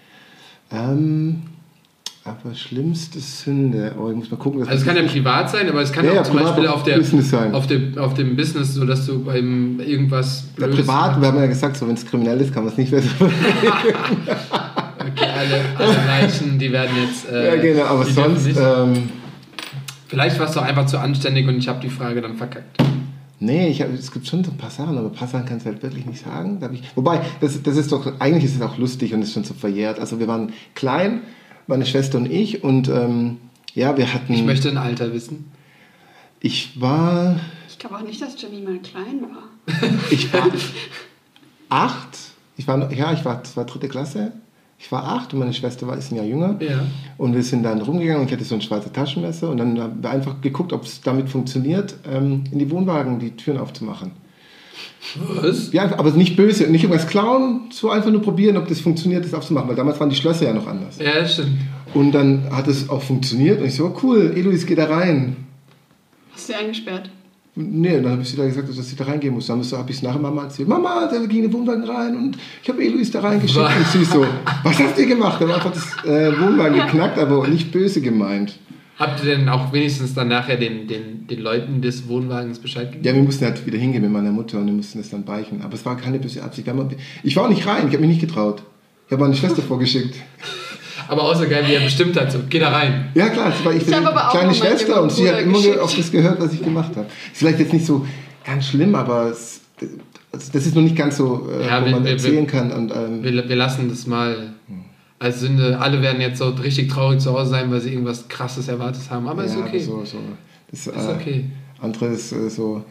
Ähm, aber schlimmste Sünde. Oh, ich muss mal gucken. also es kann ja privat sein, aber es kann Ja, auch ja, zum Beispiel auch auf, der, Business sein. auf, dem, auf dem Business, so dass du beim irgendwas Ja, privat, wir haben ja gesagt, so, wenn es kriminell ist, kann man es nicht mehr so. Alle, alle Leichen, die werden jetzt. Äh, ja, genau, aber sonst. nicht- Ähm, Vielleicht warst du einfach zu anständig und ich habe die Frage dann verkackt. nee, ich hab, es gibt schon so ein paar Sachen, aber ein paar Sachen kannst du halt wirklich nicht sagen. Ich, wobei, das, das ist doch, eigentlich ist es auch lustig und ist schon so verjährt. Also, wir waren klein, meine Schwester und ich, und ähm, ja, wir hatten. Ich möchte ein Alter wissen. Ich war. Ich glaube auch nicht, dass Jimmy mal klein war. Ich war acht. Ich war, noch- ja, ich war, das war dritte Klasse. Ich war acht und meine Schwester war ist ein Jahr jünger. Ja. Und wir sind dann rumgegangen und ich hatte so ein schwarzes Taschenmesser und dann haben wir einfach geguckt, ob es damit funktioniert, ähm, in die Wohnwagen die Türen aufzumachen. Was? Ja, aber nicht böse, nicht irgendwas klauen, so einfach nur probieren, ob das funktioniert, das aufzumachen, weil damals waren die Schlösser ja noch anders. Ja, stimmt. Und dann hat es auch funktioniert und ich so, oh, cool, Eloise, geh da rein. Hast du sie eingesperrt? Nee, dann habe ich sie da gesagt, dass sie da reingehen muss. Dann habe ich es nachher Mama erzählt. Mama, da ging eine Wohnwagen rein und ich habe Eloise da reingeschickt. Und sie so, was hast du gemacht? Dann einfach das äh, Wohnwagen geknackt, aber nicht böse gemeint. Habt ihr denn auch wenigstens dann nachher den, den, den Leuten des Wohnwagens Bescheid gegeben? Ja, wir mussten halt wieder hingehen mit meiner Mutter und wir mussten das dann beichen. Aber es war keine böse Absicht. Ich war auch nicht rein, ich habe mich nicht getraut. Ich habe meine Schwester vorgeschickt. Aber auch so geil, wie er bestimmt hat, so, geh da rein. Ja klar, war ich, Ich bin habe aber auch kleine Schwester und sie hat immer geschickt. auf das gehört, was ich gemacht habe. Ist vielleicht jetzt nicht so ganz schlimm, aber es, also das ist noch nicht ganz so, äh, Ja, wo wir- man wir- erzählen kann. Und, ähm, Wir, wir lassen das mal als Sünde. Alle werden jetzt so richtig traurig zu Hause sein, weil sie irgendwas krasses erwartet haben. Aber ist ja, okay. So, so. Das, Ist okay. Andere ist äh, so,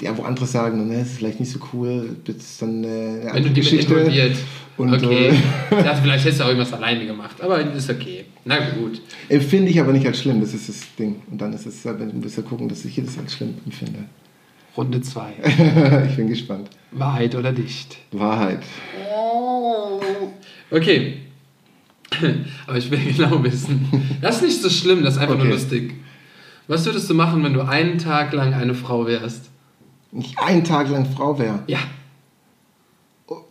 ja, wo andere sagen, ne, das ist vielleicht nicht so cool, das ist dann äh, eine Wenn du die mit Geschichte. involviert. Und, okay. äh, dachte, vielleicht hättest du auch irgendwas alleine gemacht. Aber ist okay. Na gut. Empfinde ich aber nicht als schlimm, das ist das Ding. Und dann ist es, äh, wenn wir gucken, dass ich das als schlimm empfinde. Runde 2. ich bin gespannt. Wahrheit oder dicht? Wahrheit. Oh. Okay. Aber ich will genau wissen. Das ist nicht so schlimm, das ist einfach nur Okay. lustig. Was würdest du machen, wenn du einen Tag lang eine Frau wärst? Nicht einen Tag lang Frau wäre. Ja,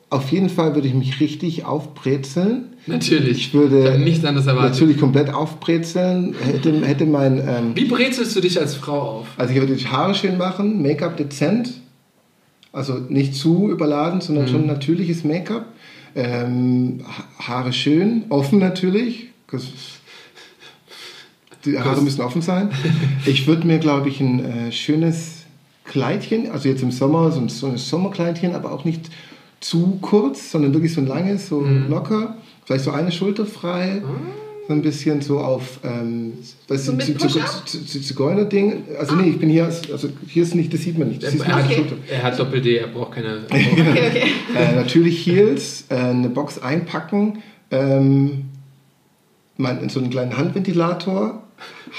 Auf jeden Fall würde ich mich richtig aufbrezeln. natürlich. Ich würde ich nichts anderes erwartet. natürlich komplett aufbrezeln. Hätte, hätte mein, ähm, Wie brezelst du dich als Frau auf? also ich würde die Haare schön machen, Make-up dezent. Also nicht zu überladen, sondern Mhm. schon natürliches Make-up. Ähm, Ha- Haare schön, offen natürlich. Die Haare müssen offen sein. Ich würde mir, glaube ich, ein äh, schönes Kleidchen, also jetzt im Sommer so ein, so ein Sommerkleidchen, aber auch nicht zu kurz, sondern wirklich so ein langes, so Mhm. locker. Vielleicht so eine Schulter frei. So ein bisschen so auf, ähm, was So Zigeuner-Ding. Also nee, ich bin hier, also hier ist nicht, das sieht man nicht. Das Er, hat, Schulter. er hat Doppel-D, er braucht keine. Okay, okay. Äh, natürlich Heels, äh, eine Box einpacken, ähm, mein, so einen kleinen Handventilator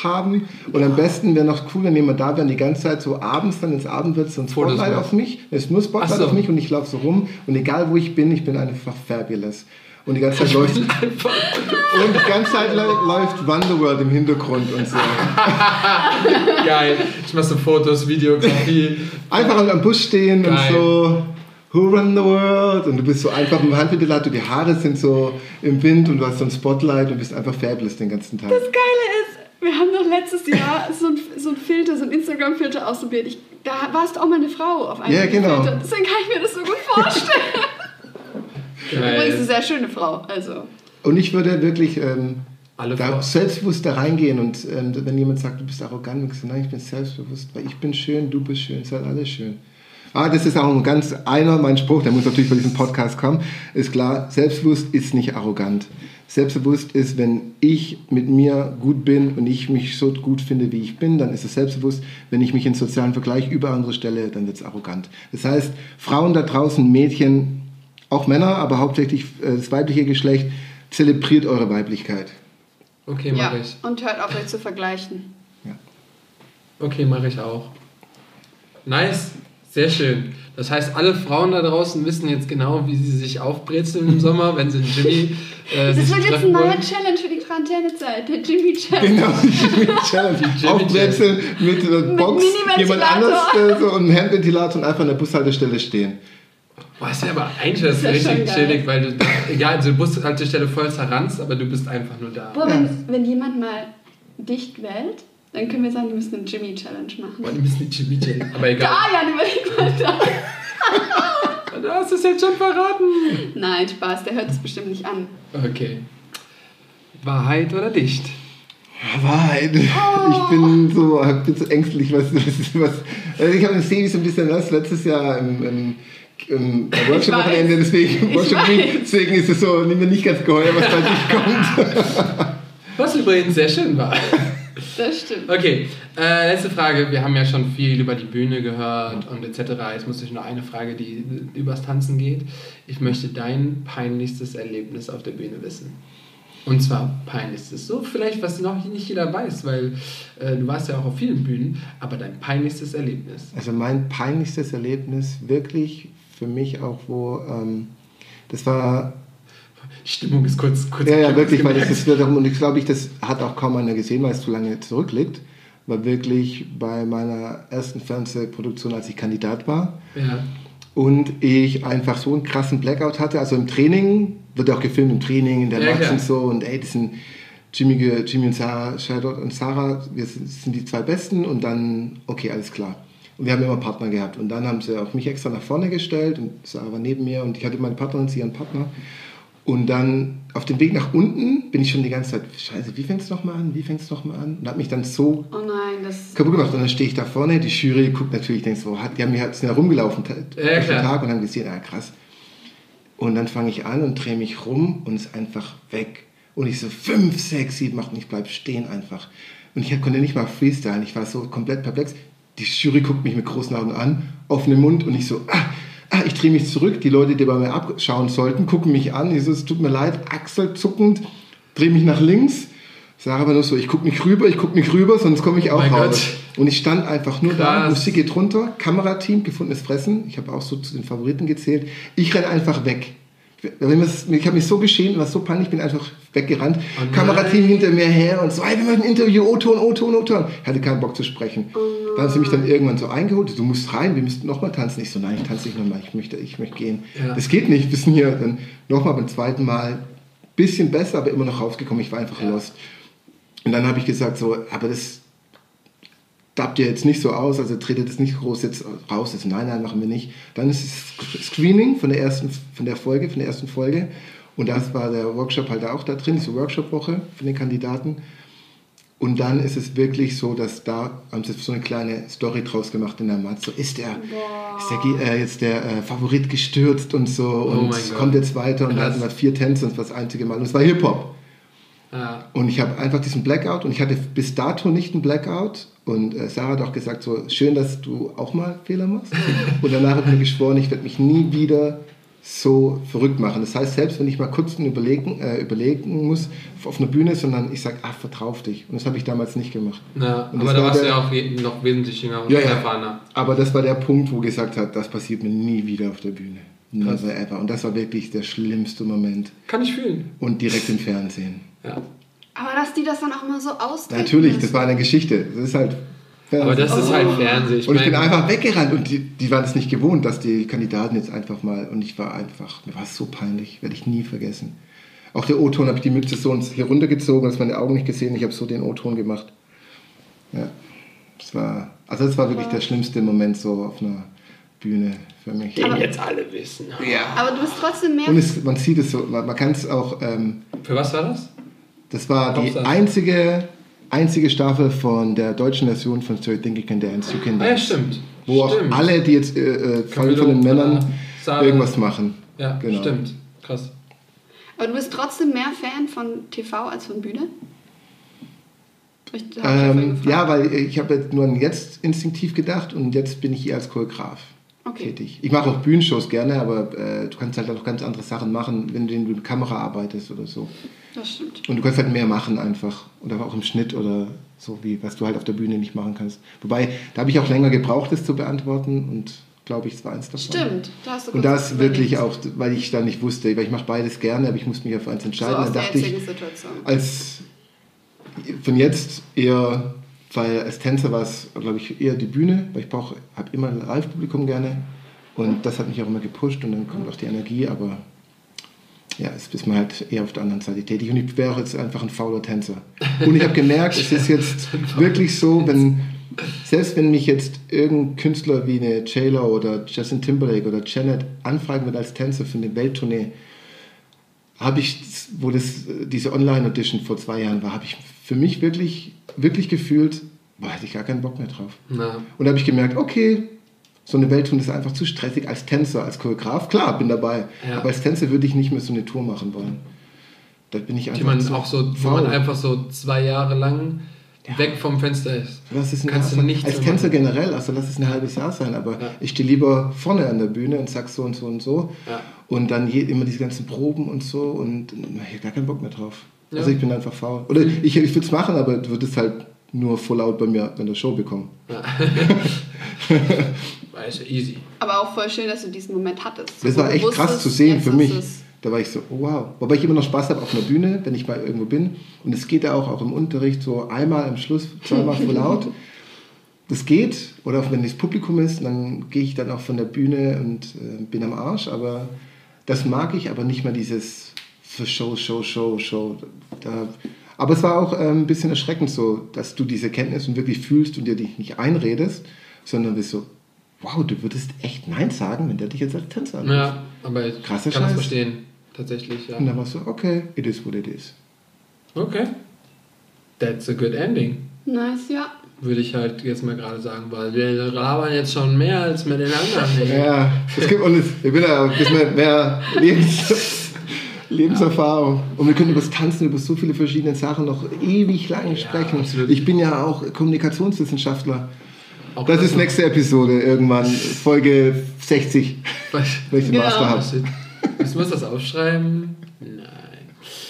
haben. Und am besten wäre noch cool, wenn jemand da wäre und die ganze Zeit so abends dann ins Abend wird so ein Spotlight auf mich. Es ist nur Spotlight so. auf mich und ich laufe so rum. Und egal wo ich bin, ich bin einfach fabulous. Und die ganze Zeit läuft und die ganze Zeit lä- läuft Wonderworld im Hintergrund und so. Geil. Ich mache so Fotos, Videografie. Einfach am Bus stehen Geil. und so. Who run the world? Und du bist so einfach im Handventilator, die Haare sind so im Wind und du hast so ein Spotlight und bist einfach fabulous den ganzen Tag. Das Geile ist, wir haben doch letztes Jahr so ein, so ein Filter, so ein Instagram-Filter ausprobiert. Ich, da warst du auch mal eine Frau auf einem Ja, genau. Filter. Deswegen kann ich mir das so gut vorstellen. Übrigens eine Geil. sehr schöne Frau. Also, Und ich würde wirklich ähm, Alle da selbstbewusst da reingehen und ähm, wenn jemand sagt, du bist arrogant, dann sagst du, nein, ich bin selbstbewusst, weil ich bin schön, du bist schön, es ist halt alles schön. Ah, das ist auch ein ganz einer, mein Spruch, der muss natürlich bei diesem Podcast kommen, ist klar, selbstbewusst ist nicht arrogant. Selbstbewusst ist, wenn ich mit mir gut bin und ich mich so gut finde, wie ich bin, dann ist es selbstbewusst. Wenn ich mich in sozialen Vergleich über andere stelle, dann wird es arrogant. Das heißt, Frauen da draußen, Mädchen, auch Männer, aber hauptsächlich äh, das weibliche Geschlecht, zelebriert eure Weiblichkeit. Okay, ja. mache ich. Und hört auf, euch zu vergleichen. Okay, mache ich auch. Nice, sehr schön. Das heißt, alle Frauen da draußen wissen jetzt genau, wie sie sich aufbrezeln im Sommer, wenn sie einen Jimmy äh, Das sich wird jetzt treffen ein neuer wollen. Challenge für die Quarantänezeit, der Jimmy Challenge. Genau, die Challenge. Jimmy Aufbrezeln mit, äh, Box, Mini-Ventilator. jemand anders äh, so einem Handventilator und einfach an der Bushaltestelle stehen. Boah, ist ja aber eigentlich das Das richtig chillig, weil du, egal, also du Bushaltestelle voll zerranzt, aber du bist einfach nur da. Boah, wenn, wenn jemand mal dicht wählt, dann können wir sagen, wir müssen eine Jimmy Challenge machen. Boah, die müssen die Jimmy chillen. Aber egal. Darian, überleg mal da. Du hast es jetzt schon verraten. Nein, Spaß, der hört es bestimmt nicht an. Okay. Wahrheit oder dicht? Wahrheit. Ich bin so, bin so ängstlich, was, was, was also ich habe eine Serie so ein bisschen das letztes Jahr im, im, im Workshop-Wochenende, deswegen, Workshop deswegen ist es so nicht mehr nicht ganz geheuer, was bei dich kommt. Was übrigens sehr schön war. Das stimmt. Okay, äh, letzte Frage. Wir haben ja schon viel über die Bühne gehört und etc. Jetzt muss ich nur eine Frage, die übers Tanzen geht. Ich möchte dein peinlichstes Erlebnis auf der Bühne wissen. Und zwar peinlichstes. So vielleicht, was noch nicht jeder weiß, weil äh, du warst ja auch auf vielen Bühnen, aber dein peinlichstes Erlebnis. Also mein peinlichstes Erlebnis, wirklich für mich auch, wo, ähm, das war Die Stimmung ist kurz, kurz Ja, ja, wirklich, weil das ist wiederum, und ich glaube, ich, das hat auch kaum einer gesehen, weil es zu lange zurückliegt. War wirklich bei meiner ersten Fernsehproduktion, als ich Kandidat war. Ja. Und ich einfach so einen krassen Blackout hatte. Also im Training, wird auch gefilmt im Training, in der Ja, Max klar. und so. Und ey, das sind Jimmy, Jimmy und Sarah, Charlotte und Sarah, wir sind, sind die zwei Besten. Und dann, okay, alles klar. Und wir haben immer Partner gehabt. Und dann haben sie auch mich extra nach vorne gestellt und Sarah war neben mir und ich hatte meine Partnerin, sie ihren Partner. Und dann auf dem Weg nach unten bin ich schon die ganze Zeit, scheiße, wie fängt es nochmal an, wie fängt es nochmal an? Und habe mich dann so Oh nein, das. kaputt gemacht. Und dann stehe ich da vorne, die Jury guckt natürlich, denkt so, hat, die haben mir sind ja rumgelaufen Ja, den. Tag und haben gesehen, ah krass. Und dann fange ich an und drehe mich rum und ist einfach weg. Und ich so, fünf, sechs, sieben, acht und ich bleib stehen einfach. Und ich konnte nicht mal freestylen, ich war so komplett perplex. Die Jury guckt mich mit großen Augen an, offenem Mund und ich so, ah, ah ich drehe mich zurück. Die Leute, die bei mir abschauen sollten, gucken mich an. Ich so, es tut mir leid, achselzuckend, drehe mich nach links. Sage aber nur so, ich gucke nicht rüber, ich gucke nicht rüber, sonst komme ich auch Mein raus. Gott. Und ich stand einfach nur da, Krass. Musik geht runter, Kamerateam, gefundenes Fressen. Ich habe auch so zu den Favoriten gezählt. Ich renne einfach weg. Ich, habe mich so geschämt, war so peinlich, ich bin einfach weggerannt. Oh. Kamerateam hinter mir her und so, hey, wir machen ein Interview, O-Ton, O-Ton, O-Ton. Ich hatte keinen Bock zu sprechen. Da haben sie mich dann irgendwann so eingeholt, du musst rein, wir müssten nochmal tanzen. Ich so, nein, ich tanze nicht nochmal, ich möchte, ich möchte gehen. Ja. Das geht nicht, wir sind hier dann nochmal beim zweiten Mal bisschen besser, aber immer noch rausgekommen. Ich war einfach Ja. lost. Und dann habe ich gesagt, so, aber das dubbt ihr jetzt nicht so aus, also tretet es nicht groß jetzt raus. Das, nein, nein, machen wir nicht. Dann ist es Screening von der ersten, von der Folge, von der ersten Folge. Und das war der Workshop halt auch da drin, diese Workshop-Woche für den Kandidaten. Und dann ist es wirklich so, dass da haben sie so eine kleine Story draus gemacht in der Matz. So ist der, ist der äh, jetzt der äh, Favorit gestürzt und so und Oh Gott. kommt jetzt weiter und da Krass. hatten wir vier Tänze und das war das einzige Mal. Und es war Hip-Hop. Und ich habe einfach diesen Blackout und ich hatte bis dato nicht einen Blackout. Und äh, Sarah hat auch gesagt, so schön, dass du auch mal Fehler machst. Und danach hat mir geschworen, ich werde mich nie wieder so verrückt machen. Das heißt, selbst wenn ich mal kurz überlegen, äh, überlegen muss auf einer Bühne, sondern ich sage, ach, vertrau dich. Und das habe ich damals nicht gemacht. Ja, aber da war warst du ja auch noch wesentlich jünger und Ja, erfahrener. Aber das war der Punkt, wo gesagt hat, das passiert mir nie wieder auf der Bühne. Krass. Never ever. Und das war wirklich der schlimmste Moment. Kann ich fühlen. Und direkt im Fernsehen. Ja. Aber dass die das dann auch immer so ausdrücken. Natürlich, das war eine Geschichte. Das ist halt Fernsehen. Aber das ist Oh. halt Fernsehen. und ich bin einfach weggerannt und die, die waren es nicht gewohnt, dass die Kandidaten jetzt einfach mal und ich war einfach, mir war es so peinlich, werde ich nie vergessen. Auch der O-Ton habe ich die Mütze so uns hier runtergezogen, dass meine Augen nicht gesehen, ich habe so den O-Ton gemacht. Ja, das war, also das war wirklich der schlimmste Moment so auf einer Bühne für mich. Den jetzt alle wissen. Ja. Aber du bist trotzdem mehr. Und es, man sieht es so, man, man kann es auch, ähm, Für was war das? Das war die einzige, einzige Staffel von der deutschen Version von So You Think You Can Dance, You Can Ah ja, Dance. stimmt. Wo stimmt. auch alle, die jetzt äh, äh, von, den Männern Sarah. irgendwas machen. Ja, Genau. stimmt. Krass. Aber du bist trotzdem mehr Fan von TV als von Bühne? Ähm, ja, weil ich habe jetzt nur an jetzt instinktiv gedacht und jetzt bin ich hier als Choreograf Okay. tätig. Ich mache auch Bühnenshows gerne, aber äh, du kannst halt auch ganz andere Sachen machen, wenn du mit Kamera arbeitest oder so. Das stimmt. Und du kannst halt mehr machen einfach. Oder auch im Schnitt oder so, wie was du halt auf der Bühne nicht machen kannst. Wobei, da habe ich auch länger gebraucht, das zu beantworten und glaube ich, es war eins davon. Stimmt. Da hast du Und das wirklich auch, weil ich da nicht wusste, weil ich mache beides gerne, aber ich musste mich auf eins So entscheiden. aus Dann der dachte ich, Situation. als von jetzt eher, weil als Tänzer war es, glaube ich, eher die Bühne, weil ich brauche, habe immer ein Live-Publikum gerne und das hat mich auch immer gepusht und dann kommt auch die Energie, aber ja, jetzt ist man halt eher auf der anderen Seite tätig und ich wäre auch jetzt einfach ein fauler Tänzer. Und ich habe gemerkt, es ist jetzt wirklich so, wenn selbst wenn mich jetzt irgendein Künstler wie eine J-Lo oder Justin Timberlake oder Janet anfragen wird als Tänzer für eine Welttournee, habe ich, wo das, diese Online-Audition vor zwei Jahren war, habe ich für mich wirklich, wirklich gefühlt, boah, hätte ich gar keinen Bock mehr drauf. Na, Und da habe ich gemerkt, okay, so eine Welttour ist einfach zu stressig als Tänzer, als Choreograf. Klar, bin dabei. Ja. Aber als Tänzer würde ich nicht mehr so eine Tour machen wollen. Da bin ich die einfach man zu auch so, wo man einfach so zwei Jahre lang weg vom Fenster ist. Lass es ein Kannst Jahr du sein. nichts Als Tänzer machen. generell, also lass es ein halbes Jahr sein, aber Ja. ich stehe lieber vorne an der Bühne und sag so und so und so. Ja. Und dann je, immer diese ganzen Proben und so und ich habe gar keinen Bock mehr drauf. Ja. Also ich bin einfach faul. Oder ich, ich würde es machen, aber du würdest halt nur voll laut bei mir in der Show bekommen. War ist ja easy. Aber auch voll schön, dass du diesen Moment hattest. Das war echt krass zu sehen für mich. Da war ich so, oh wow. Wobei ich immer noch Spaß habe auf einer Bühne, wenn ich mal irgendwo bin. Und es geht ja auch, auch im Unterricht so einmal am Schluss, zweimal voll laut. Das geht. Oder auch wenn das Publikum ist, dann gehe ich dann auch von der Bühne und äh, bin am Arsch. Aber das mag ich, aber nicht mehr dieses für Show, Show, Show, Show. Da, aber es war auch äh, ein bisschen erschreckend so, dass du diese Kenntnis und wirklich fühlst und dir dich nicht einredest, sondern bist so, wow, du würdest echt Nein sagen, wenn der dich jetzt als Tänzer anruft. Ja, aber ich Krasser kann das Scheiß. verstehen. Tatsächlich, ja. Und dann warst du, okay, it is what it is. Okay. That's a good ending. Nice, ja. Würde ich halt jetzt mal gerade sagen, weil wir labern jetzt schon mehr als mit den anderen. Ja, es gibt uns, ich bin ja ein bisschen mehr Lebens, Lebenserfahrung. Und wir können über das Tanzen, über so viele verschiedene Sachen noch ewig lang sprechen. absolut. Ich bin ja auch Kommunikationswissenschaftler. Auch Das ist nächste Episode irgendwann, Folge 60, Was? den Genau. Master habe. Was- Ich muss das aufschreiben? Nein.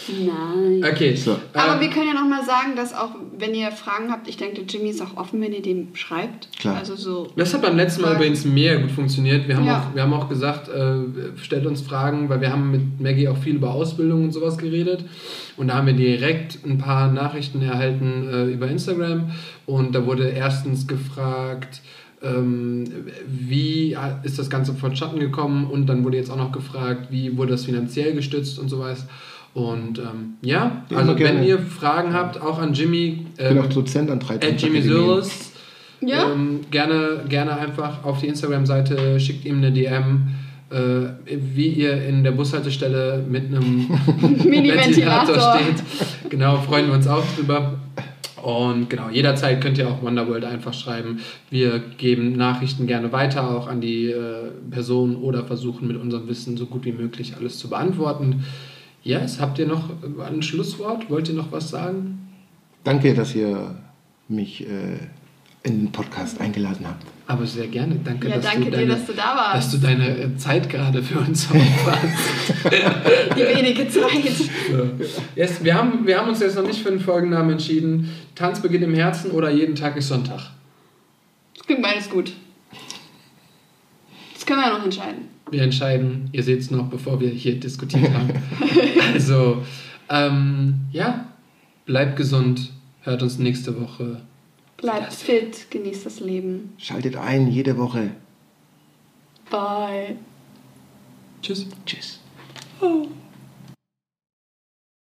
Nein. Okay. So. Aber ähm, wir können ja nochmal sagen, dass auch, wenn ihr Fragen habt, ich denke, Jimmy ist auch offen, wenn ihr dem schreibt. Klar. Also so. Das hat beim letzten Mal übrigens mega gut funktioniert. Wir haben, Ja. auch, wir haben auch gesagt, äh, stellt uns Fragen, weil wir haben mit Maggie auch viel über Ausbildung und sowas geredet. Und da haben wir direkt ein paar Nachrichten erhalten äh, über Instagram. Und da wurde erstens gefragt, ähm, wie ist das Ganze von Schatten gekommen? Und dann wurde jetzt auch noch gefragt, wie wurde das finanziell gestützt und sowas. Und ähm, ja, Ja, also wenn ihr Fragen habt, auch an Jimmy, Ich bin ähm, auch Dozent an drei at Jimmy Tanzakademien. Sirles. Ja? Ähm, gerne, gerne einfach auf die Instagram-Seite, schickt ihm eine DM, äh, wie ihr in der Bushaltestelle mit einem Mini-Ventilator. steht. Genau, freuen wir uns auch drüber. Und genau, jederzeit könnt ihr auch Wonderworld einfach schreiben. Wir geben Nachrichten gerne weiter, auch an die äh, Person oder versuchen mit unserem Wissen so gut wie möglich alles zu beantworten. Yes, habt ihr noch ein Schlusswort? Wollt ihr noch was sagen? Danke, dass ihr mich äh, in den Podcast eingeladen habt. Aber sehr gerne. Danke, Ja, dass, danke du dir, deine, dass du da warst. dass du deine äh, Zeit gerade für uns opferst. Die wenige Zeit. So. Yes, wir, haben, wir haben uns jetzt noch nicht für einen Folgennamen entschieden. Tanz beginnt im Herzen oder jeden Tag ist Sonntag. Das klingt beides gut. Das können wir ja noch entscheiden. Wir entscheiden, ihr seht es noch, bevor wir hier diskutiert haben. also, ähm, ja, bleibt gesund, hört uns nächste Woche. Bleibt fit, genießt das Leben. Schaltet ein jede Woche. Bye. Tschüss. Tschüss. Oh.